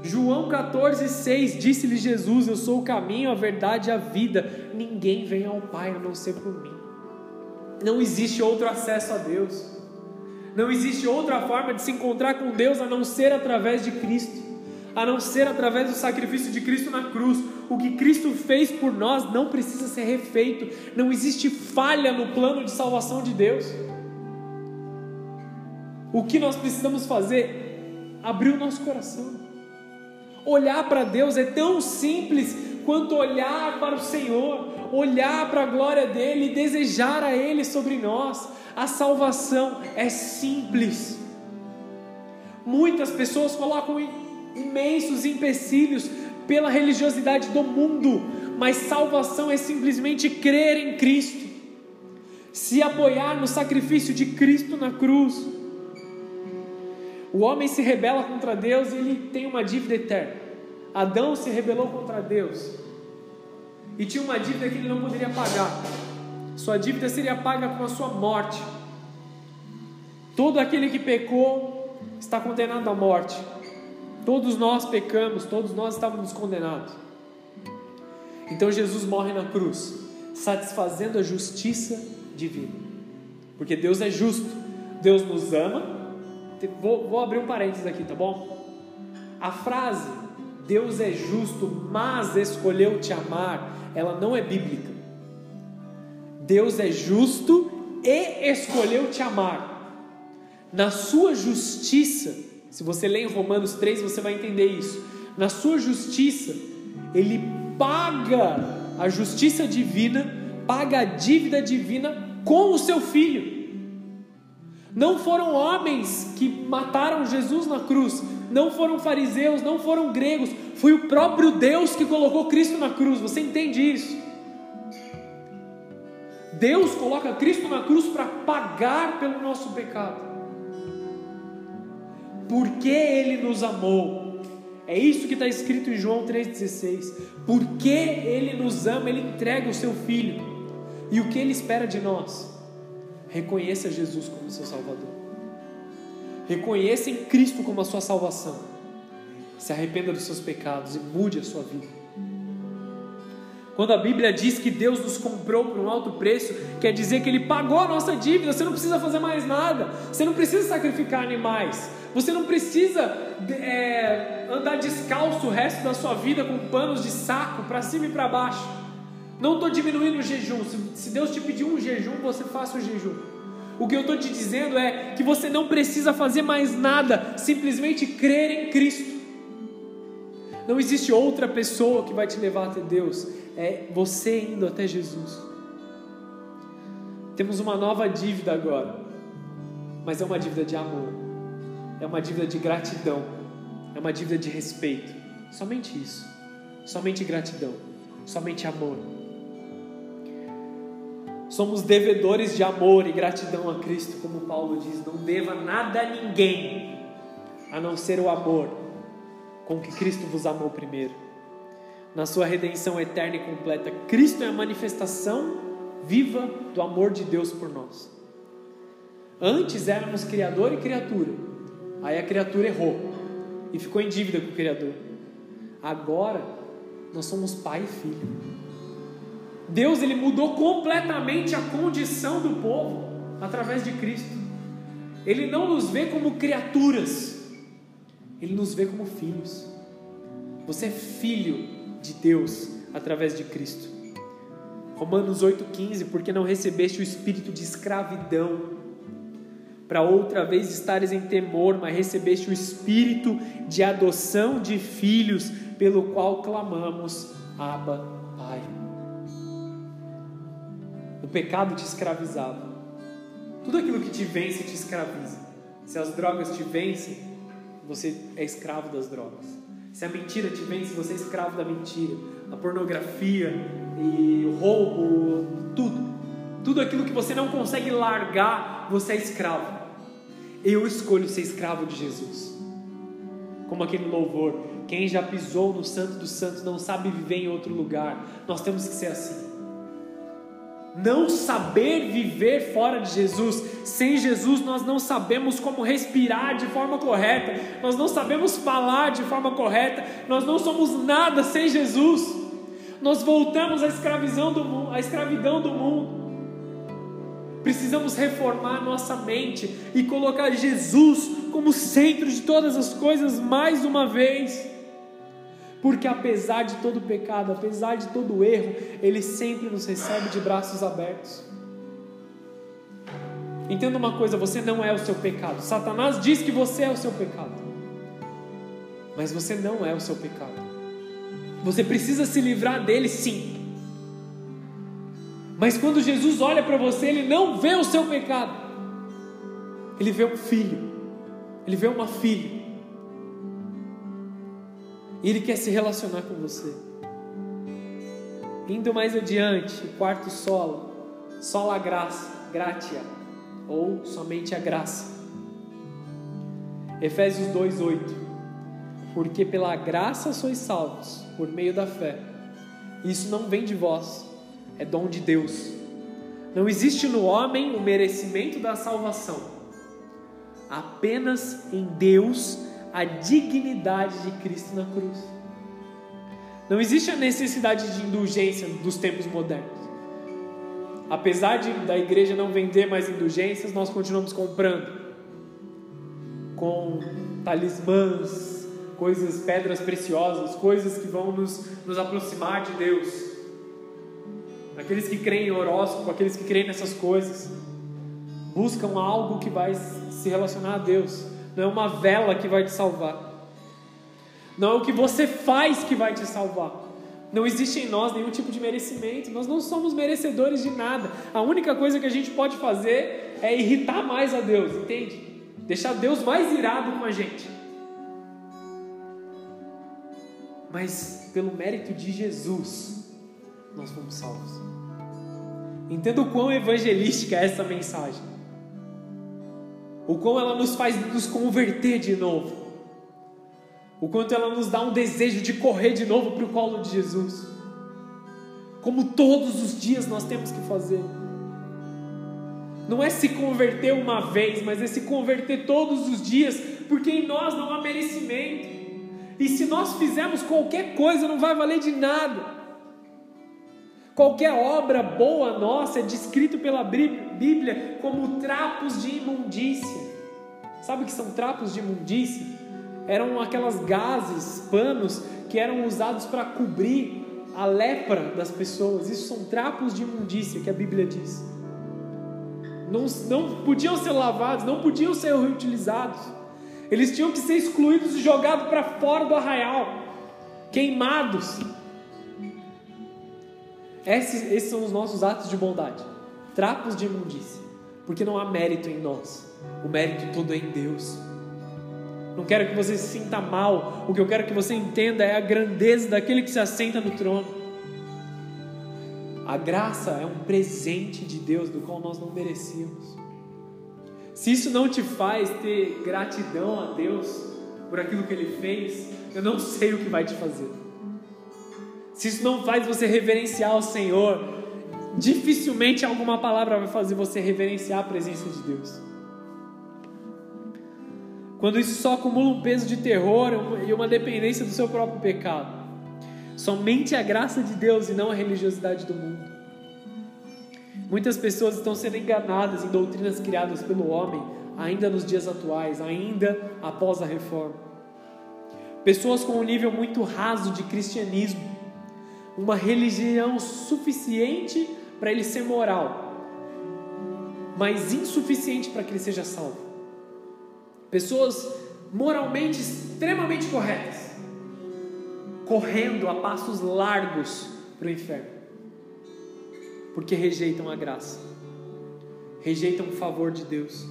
João 14,6 disse-lhe Jesus: Eu sou o caminho, a verdade e a vida. Ninguém vem ao Pai a não ser por mim. Não existe outro acesso a Deus. Não existe outra forma de se encontrar com Deus a não ser através de Cristo, a não ser através do sacrifício de Cristo na cruz. O que Cristo fez por nós não precisa ser refeito, não existe falha no plano de salvação de Deus. O que nós precisamos fazer? Abrir o nosso coração. Olhar para Deus é tão simples quanto olhar para o Senhor, olhar para a glória dele e desejar a Ele sobre nós. A salvação é simples. Muitas pessoas colocam imensos empecilhos pela religiosidade do mundo, mas salvação é simplesmente crer em Cristo, se apoiar no sacrifício de Cristo na cruz. O homem se rebela contra Deus e ele tem uma dívida eterna. Adão se rebelou contra Deus e tinha uma dívida que ele não poderia pagar. Sua dívida seria paga com a sua morte. Todo aquele que pecou está condenado à morte. Todos nós pecamos, todos nós estávamos condenados. Então Jesus morre na cruz, satisfazendo a justiça divina. Porque Deus é justo, Deus nos ama Vou, vou abrir um parênteses aqui, tá bom? A frase Deus é justo, mas escolheu te amar, ela não é bíblica. Deus é justo e escolheu te amar. Na sua justiça, se você ler em Romanos 3, você vai entender isso. Na sua justiça, ele paga a justiça divina, paga a dívida divina com o seu filho. Não foram homens que mataram Jesus na cruz, não foram fariseus, não foram gregos, foi o próprio Deus que colocou Cristo na cruz. Você entende isso? Deus coloca Cristo na cruz para pagar pelo nosso pecado. Porque Ele nos amou. É isso que está escrito em João 3,16. Porque Ele nos ama, Ele entrega o seu Filho. E o que Ele espera de nós? Reconheça Jesus como seu Salvador. Reconheça em Cristo como a sua salvação. Se arrependa dos seus pecados e mude a sua vida. Quando a Bíblia diz que Deus nos comprou por um alto preço, quer dizer que Ele pagou a nossa dívida. Você não precisa fazer mais nada. Você não precisa sacrificar animais. Você não precisa é, andar descalço o resto da sua vida com panos de saco para cima e para baixo. Não estou diminuindo o jejum. Se Deus te pediu um jejum, você faça o jejum. O que eu estou te dizendo é que você não precisa fazer mais nada, simplesmente crer em Cristo. Não existe outra pessoa que vai te levar até Deus, é você indo até Jesus. Temos uma nova dívida agora, mas é uma dívida de amor, é uma dívida de gratidão, é uma dívida de respeito. Somente isso, somente gratidão, somente amor. Somos devedores de amor e gratidão a Cristo, como Paulo diz: não deva nada a ninguém, a não ser o amor com que Cristo vos amou primeiro. Na sua redenção eterna e completa, Cristo é a manifestação viva do amor de Deus por nós. Antes éramos Criador e criatura, aí a criatura errou e ficou em dívida com o Criador. Agora nós somos pai e filho. Deus ele mudou completamente a condição do povo através de Cristo. Ele não nos vê como criaturas, ele nos vê como filhos. Você é filho de Deus através de Cristo. Romanos 8,15: Porque não recebeste o espírito de escravidão, para outra vez estares em temor, mas recebeste o espírito de adoção de filhos, pelo qual clamamos, Abba, Pai. O pecado te escravizava. Tudo aquilo que te vence te escraviza. Se as drogas te vencem, você é escravo das drogas. Se a mentira te vence, você é escravo da mentira. A pornografia e o roubo, tudo. Tudo aquilo que você não consegue largar, você é escravo. Eu escolho ser escravo de Jesus. Como aquele louvor, quem já pisou no Santo dos Santos não sabe viver em outro lugar. Nós temos que ser assim. Não saber viver fora de Jesus, sem Jesus nós não sabemos como respirar de forma correta, nós não sabemos falar de forma correta, nós não somos nada sem Jesus. Nós voltamos à escravidão do mundo, à escravidão do mundo. Precisamos reformar nossa mente e colocar Jesus como centro de todas as coisas mais uma vez. Porque apesar de todo pecado, apesar de todo erro, Ele sempre nos recebe de braços abertos. Entenda uma coisa: você não é o seu pecado. Satanás diz que você é o seu pecado, mas você não é o seu pecado. Você precisa se livrar dele, sim. Mas quando Jesus olha para você, ele não vê o seu pecado, ele vê um filho, ele vê uma filha, e ele quer se relacionar com você. Indo mais adiante, o quarto solo, sola graça, gratia, ou somente a graça. Efésios 2:8. Porque pela graça sois salvos, por meio da fé. Isso não vem de vós, é dom de Deus. Não existe no homem o merecimento da salvação. Apenas em Deus a dignidade de Cristo na cruz. Não existe a necessidade de indulgência dos tempos modernos. Apesar de da igreja não vender mais indulgências, nós continuamos comprando com talismãs, coisas, pedras preciosas, coisas que vão nos, nos aproximar de Deus aqueles que creem em horóscopo, aqueles que creem nessas coisas, buscam algo que vai se relacionar a Deus. Não é uma vela que vai te salvar. Não é o que você faz que vai te salvar. Não existe em nós nenhum tipo de merecimento. Nós não somos merecedores de nada. A única coisa que a gente pode fazer é irritar mais a Deus, entende? Deixar Deus mais irado com a gente. Mas pelo mérito de Jesus, nós fomos salvos. Entenda o quão evangelística é essa mensagem. O quão ela nos faz nos converter de novo. O quanto ela nos dá um desejo de correr de novo para o colo de Jesus. Como todos os dias nós temos que fazer. Não é se converter uma vez, mas é se converter todos os dias, porque em nós não há merecimento. E se nós fizermos qualquer coisa, não vai valer de nada. Qualquer obra boa nossa é descrito pela Bíblia como trapos de imundícia. Sabe o que são trapos de imundícia? Eram aquelas gases, panos que eram usados para cobrir a lepra das pessoas. Isso são trapos de imundícia que a Bíblia diz. Não, não podiam ser lavados, não podiam ser reutilizados. Eles tinham que ser excluídos e jogados para fora do arraial, queimados. Esses, esses são os nossos atos de bondade, trapos de imundícia, porque não há mérito em nós, o mérito todo é em Deus. Não quero que você se sinta mal, o que eu quero que você entenda é a grandeza daquele que se assenta no trono. A graça é um presente de Deus do qual nós não merecíamos. Se isso não te faz ter gratidão a Deus por aquilo que Ele fez, eu não sei o que vai te fazer se isso não faz você reverenciar o Senhor, dificilmente alguma palavra vai fazer você reverenciar a presença de Deus. Quando isso só acumula um peso de terror e uma dependência do seu próprio pecado. Somente a graça de Deus e não a religiosidade do mundo. Muitas pessoas estão sendo enganadas em doutrinas criadas pelo homem, ainda nos dias atuais, ainda após a reforma. Pessoas com um nível muito raso de cristianismo uma religião suficiente para ele ser moral, mas insuficiente para que ele seja salvo. Pessoas moralmente extremamente corretas, correndo a passos largos para o inferno, porque rejeitam a graça, rejeitam o favor de Deus.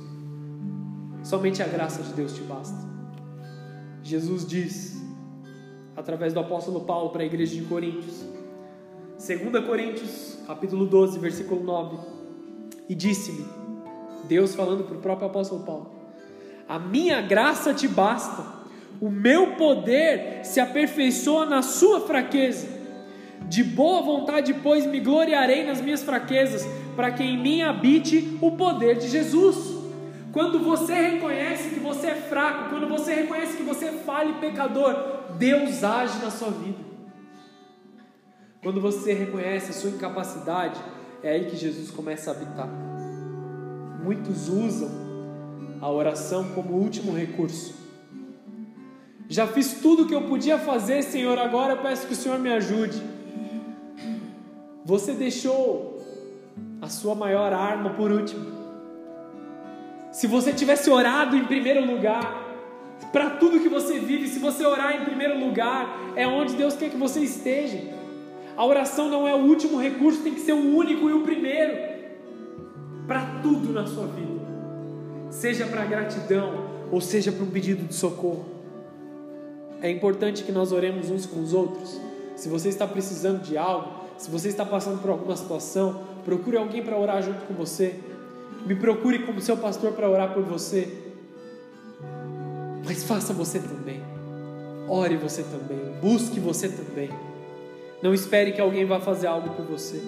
Somente a graça de Deus te basta. Jesus diz, através do apóstolo Paulo para a igreja de Coríntios, 2 Coríntios, capítulo 12, versículo 9, e disse-me, Deus falando para o próprio apóstolo Paulo: A minha graça te basta, o meu poder se aperfeiçoa na sua fraqueza. De boa vontade, pois, me gloriarei nas minhas fraquezas, para que em mim habite o poder de Jesus. Quando você reconhece que você é fraco, quando você reconhece que você é falho e pecador, Deus age na sua vida. Quando você reconhece a sua incapacidade, é aí que Jesus começa a habitar. Muitos usam a oração como último recurso. Já fiz tudo o que eu podia fazer, Senhor, agora eu peço que o Senhor me ajude. Você deixou a sua maior arma por último. Se você tivesse orado em primeiro lugar, para tudo que você vive, se você orar em primeiro lugar, é onde Deus quer que você esteja. A oração não é o último recurso, tem que ser o único e o primeiro para tudo na sua vida, seja para gratidão ou seja para um pedido de socorro. É importante que nós oremos uns com os outros. Se você está precisando de algo, se você está passando por alguma situação, procure alguém para orar junto com você. Me procure como seu pastor para orar por você. Mas faça você também. Ore você também. Busque você também. Não espere que alguém vá fazer algo por você.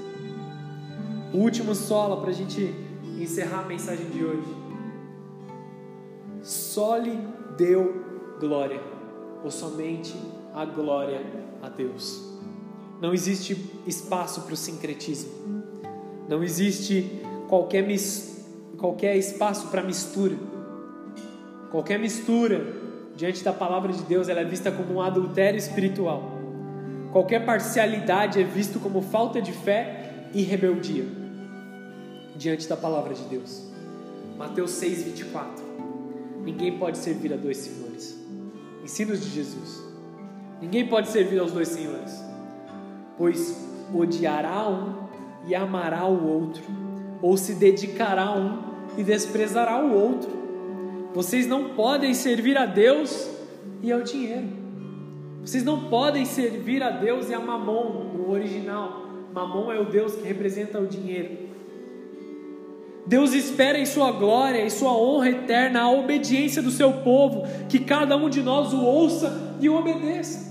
O último sola para a gente encerrar a mensagem de hoje. Só lhe deu glória, ou somente a glória a Deus. Não existe espaço para o sincretismo. Não existe qualquer mistura qualquer espaço para mistura. Qualquer mistura diante da palavra de Deus ela é vista como um adultério espiritual. Qualquer parcialidade é visto como falta de fé e rebeldia diante da palavra de Deus. Mateus 6, 24. Ninguém pode servir a dois senhores. Ensinos de Jesus. Ninguém pode servir aos dois senhores, pois odiará um e amará o outro, ou se dedicará a um e desprezará o outro. Vocês não podem servir a Deus e ao dinheiro. Vocês não podem servir a Deus e a Mamon, no original. Mamon é o Deus que representa o dinheiro. Deus espera em sua glória e sua honra eterna a obediência do seu povo, que cada um de nós o ouça e o obedeça.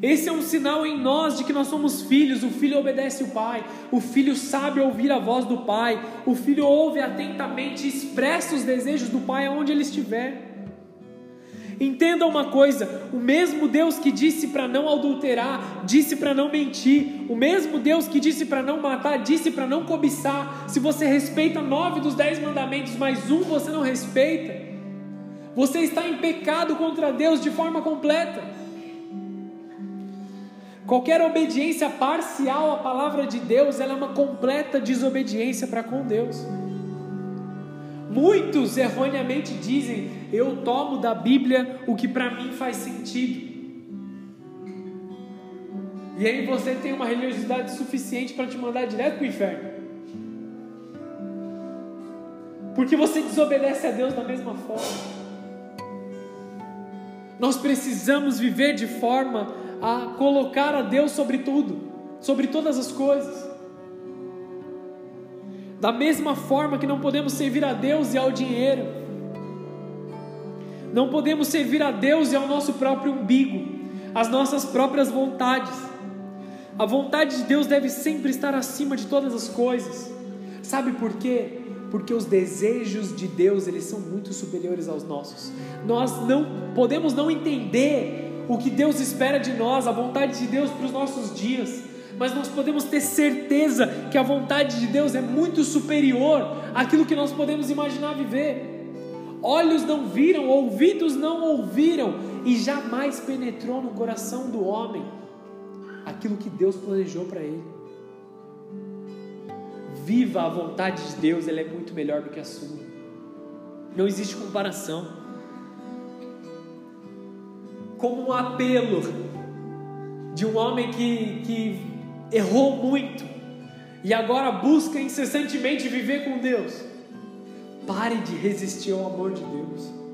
Esse é um sinal em nós de que nós somos filhos. O filho obedece o pai, o filho sabe ouvir a voz do pai, o filho ouve atentamente e expressa os desejos do pai aonde ele estiver. Entenda uma coisa: o mesmo Deus que disse para não adulterar, disse para não mentir, o mesmo Deus que disse para não matar, disse para não cobiçar. Se você respeita nove dos dez mandamentos, mas um você não respeita, você está em pecado contra Deus de forma completa. Qualquer obediência parcial à palavra de Deus, ela é uma completa desobediência para com Deus. Muitos erroneamente dizem: Eu tomo da Bíblia o que para mim faz sentido. E aí você tem uma religiosidade suficiente para te mandar direto para o inferno. Porque você desobedece a Deus da mesma forma. Nós precisamos viver de forma a colocar a Deus sobre tudo, sobre todas as coisas. Da mesma forma que não podemos servir a Deus e ao dinheiro, não podemos servir a Deus e ao nosso próprio umbigo, às nossas próprias vontades. A vontade de Deus deve sempre estar acima de todas as coisas. Sabe por quê? Porque os desejos de Deus, eles são muito superiores aos nossos. Nós não podemos não entender o que Deus espera de nós, a vontade de Deus para os nossos dias, mas nós podemos ter certeza que a vontade de Deus é muito superior àquilo que nós podemos imaginar viver. Olhos não viram, ouvidos não ouviram, e jamais penetrou no coração do homem aquilo que Deus planejou para ele. Viva a vontade de Deus, ela é muito melhor do que a sua. Não existe comparação. Como um apelo de um homem que, que errou muito. E agora busca incessantemente viver com Deus. Pare de resistir ao amor de Deus.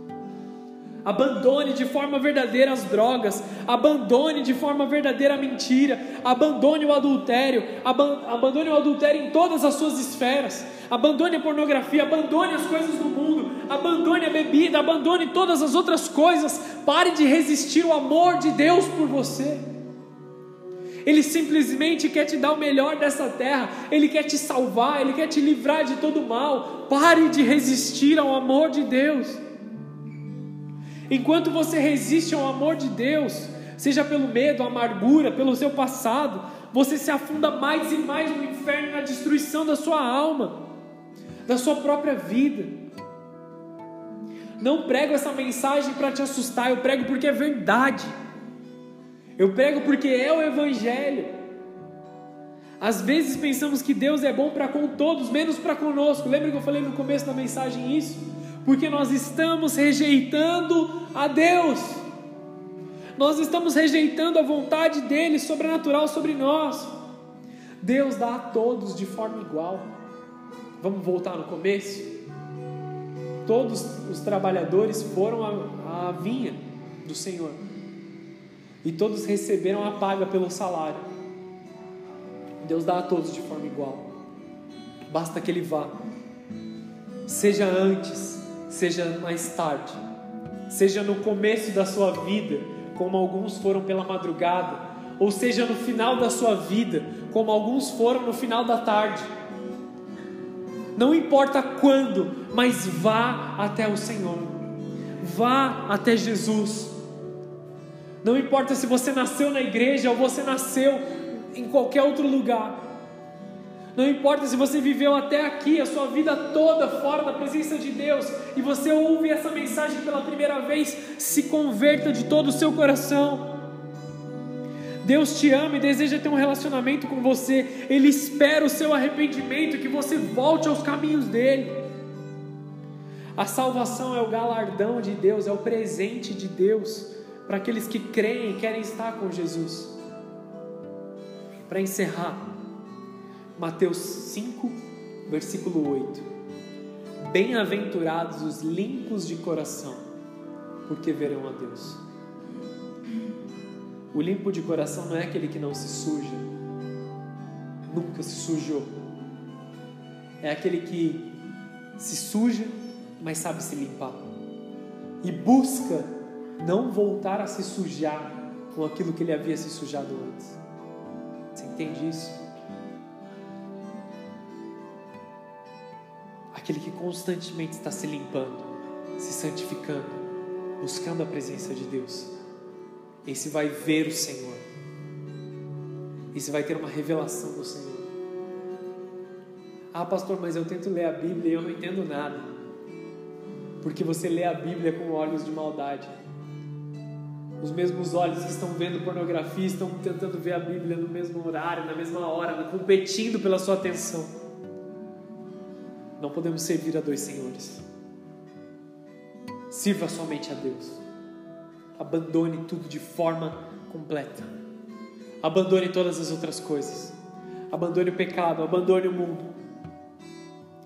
Abandone de forma verdadeira as drogas, abandone de forma verdadeira a mentira, abandone o adultério, abandone o adultério em todas as suas esferas, abandone a pornografia, abandone as coisas do mundo, abandone a bebida, abandone todas as outras coisas, pare de resistir ao amor de Deus por você. Ele simplesmente quer te dar o melhor dessa terra, Ele quer te salvar, Ele quer te livrar de todo mal. Pare de resistir ao amor de Deus. Enquanto você resiste ao amor de Deus, seja pelo medo, amargura, pelo seu passado, você se afunda mais e mais no inferno, na destruição da sua alma, da sua própria vida. Não prego essa mensagem para te assustar, eu prego porque é verdade. Eu prego porque é o Evangelho. Às vezes pensamos que Deus é bom para com todos, menos para conosco. Lembra que eu falei no começo da mensagem isso? Porque nós estamos rejeitando a Deus. Nós estamos rejeitando a vontade dele sobrenatural sobre nós. Deus dá a todos de forma igual. Vamos voltar no começo? Todos os trabalhadores foram à, à vinha do Senhor. E todos receberam a paga pelo salário. Deus dá a todos de forma igual. Basta que Ele vá. Seja antes, seja mais tarde seja no começo da sua vida, como alguns foram pela madrugada, ou seja no final da sua vida, como alguns foram no final da tarde. Não importa quando, mas vá até o Senhor, vá até Jesus. Não importa se você nasceu na igreja ou você nasceu em qualquer outro lugar. Não importa se você viveu até aqui a sua vida toda fora da presença de Deus e você ouve essa mensagem pela primeira vez, se converta de todo o seu coração. Deus te ama e deseja ter um relacionamento com você. Ele espera o seu arrependimento, que você volte aos caminhos dele. A salvação é o galardão de Deus, é o presente de Deus para aqueles que creem e querem estar com Jesus. Para encerrar, Mateus 5, versículo 8. Bem-aventurados os limpos de coração, porque verão a Deus. O limpo de coração não é aquele que não se suja, nunca se sujou. É aquele que se suja, mas sabe se limpar. E busca não voltar a se sujar com aquilo que ele havia se sujado antes. Você entende isso? aquele que constantemente está se limpando, se santificando, buscando a presença de Deus. Esse vai ver o Senhor. Esse vai ter uma revelação do Senhor. Ah, pastor, mas eu tento ler a Bíblia e eu não entendo nada. Porque você lê a Bíblia com olhos de maldade. Os mesmos olhos que estão vendo pornografia estão tentando ver a Bíblia no mesmo horário, na mesma hora, competindo pela sua atenção. Não podemos servir a dois senhores. Sirva somente a Deus. Abandone tudo de forma completa. Abandone todas as outras coisas. Abandone o pecado, abandone o mundo.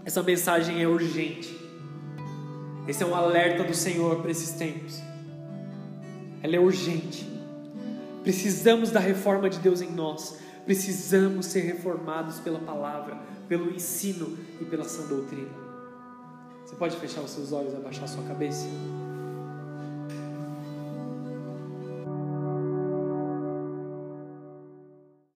Essa mensagem é urgente. Esse é um alerta do Senhor para esses tempos. Ela é urgente. Precisamos da reforma de Deus em nós. Precisamos ser reformados pela palavra pelo ensino e pela sã doutrina. Você pode fechar os seus olhos e abaixar a sua cabeça?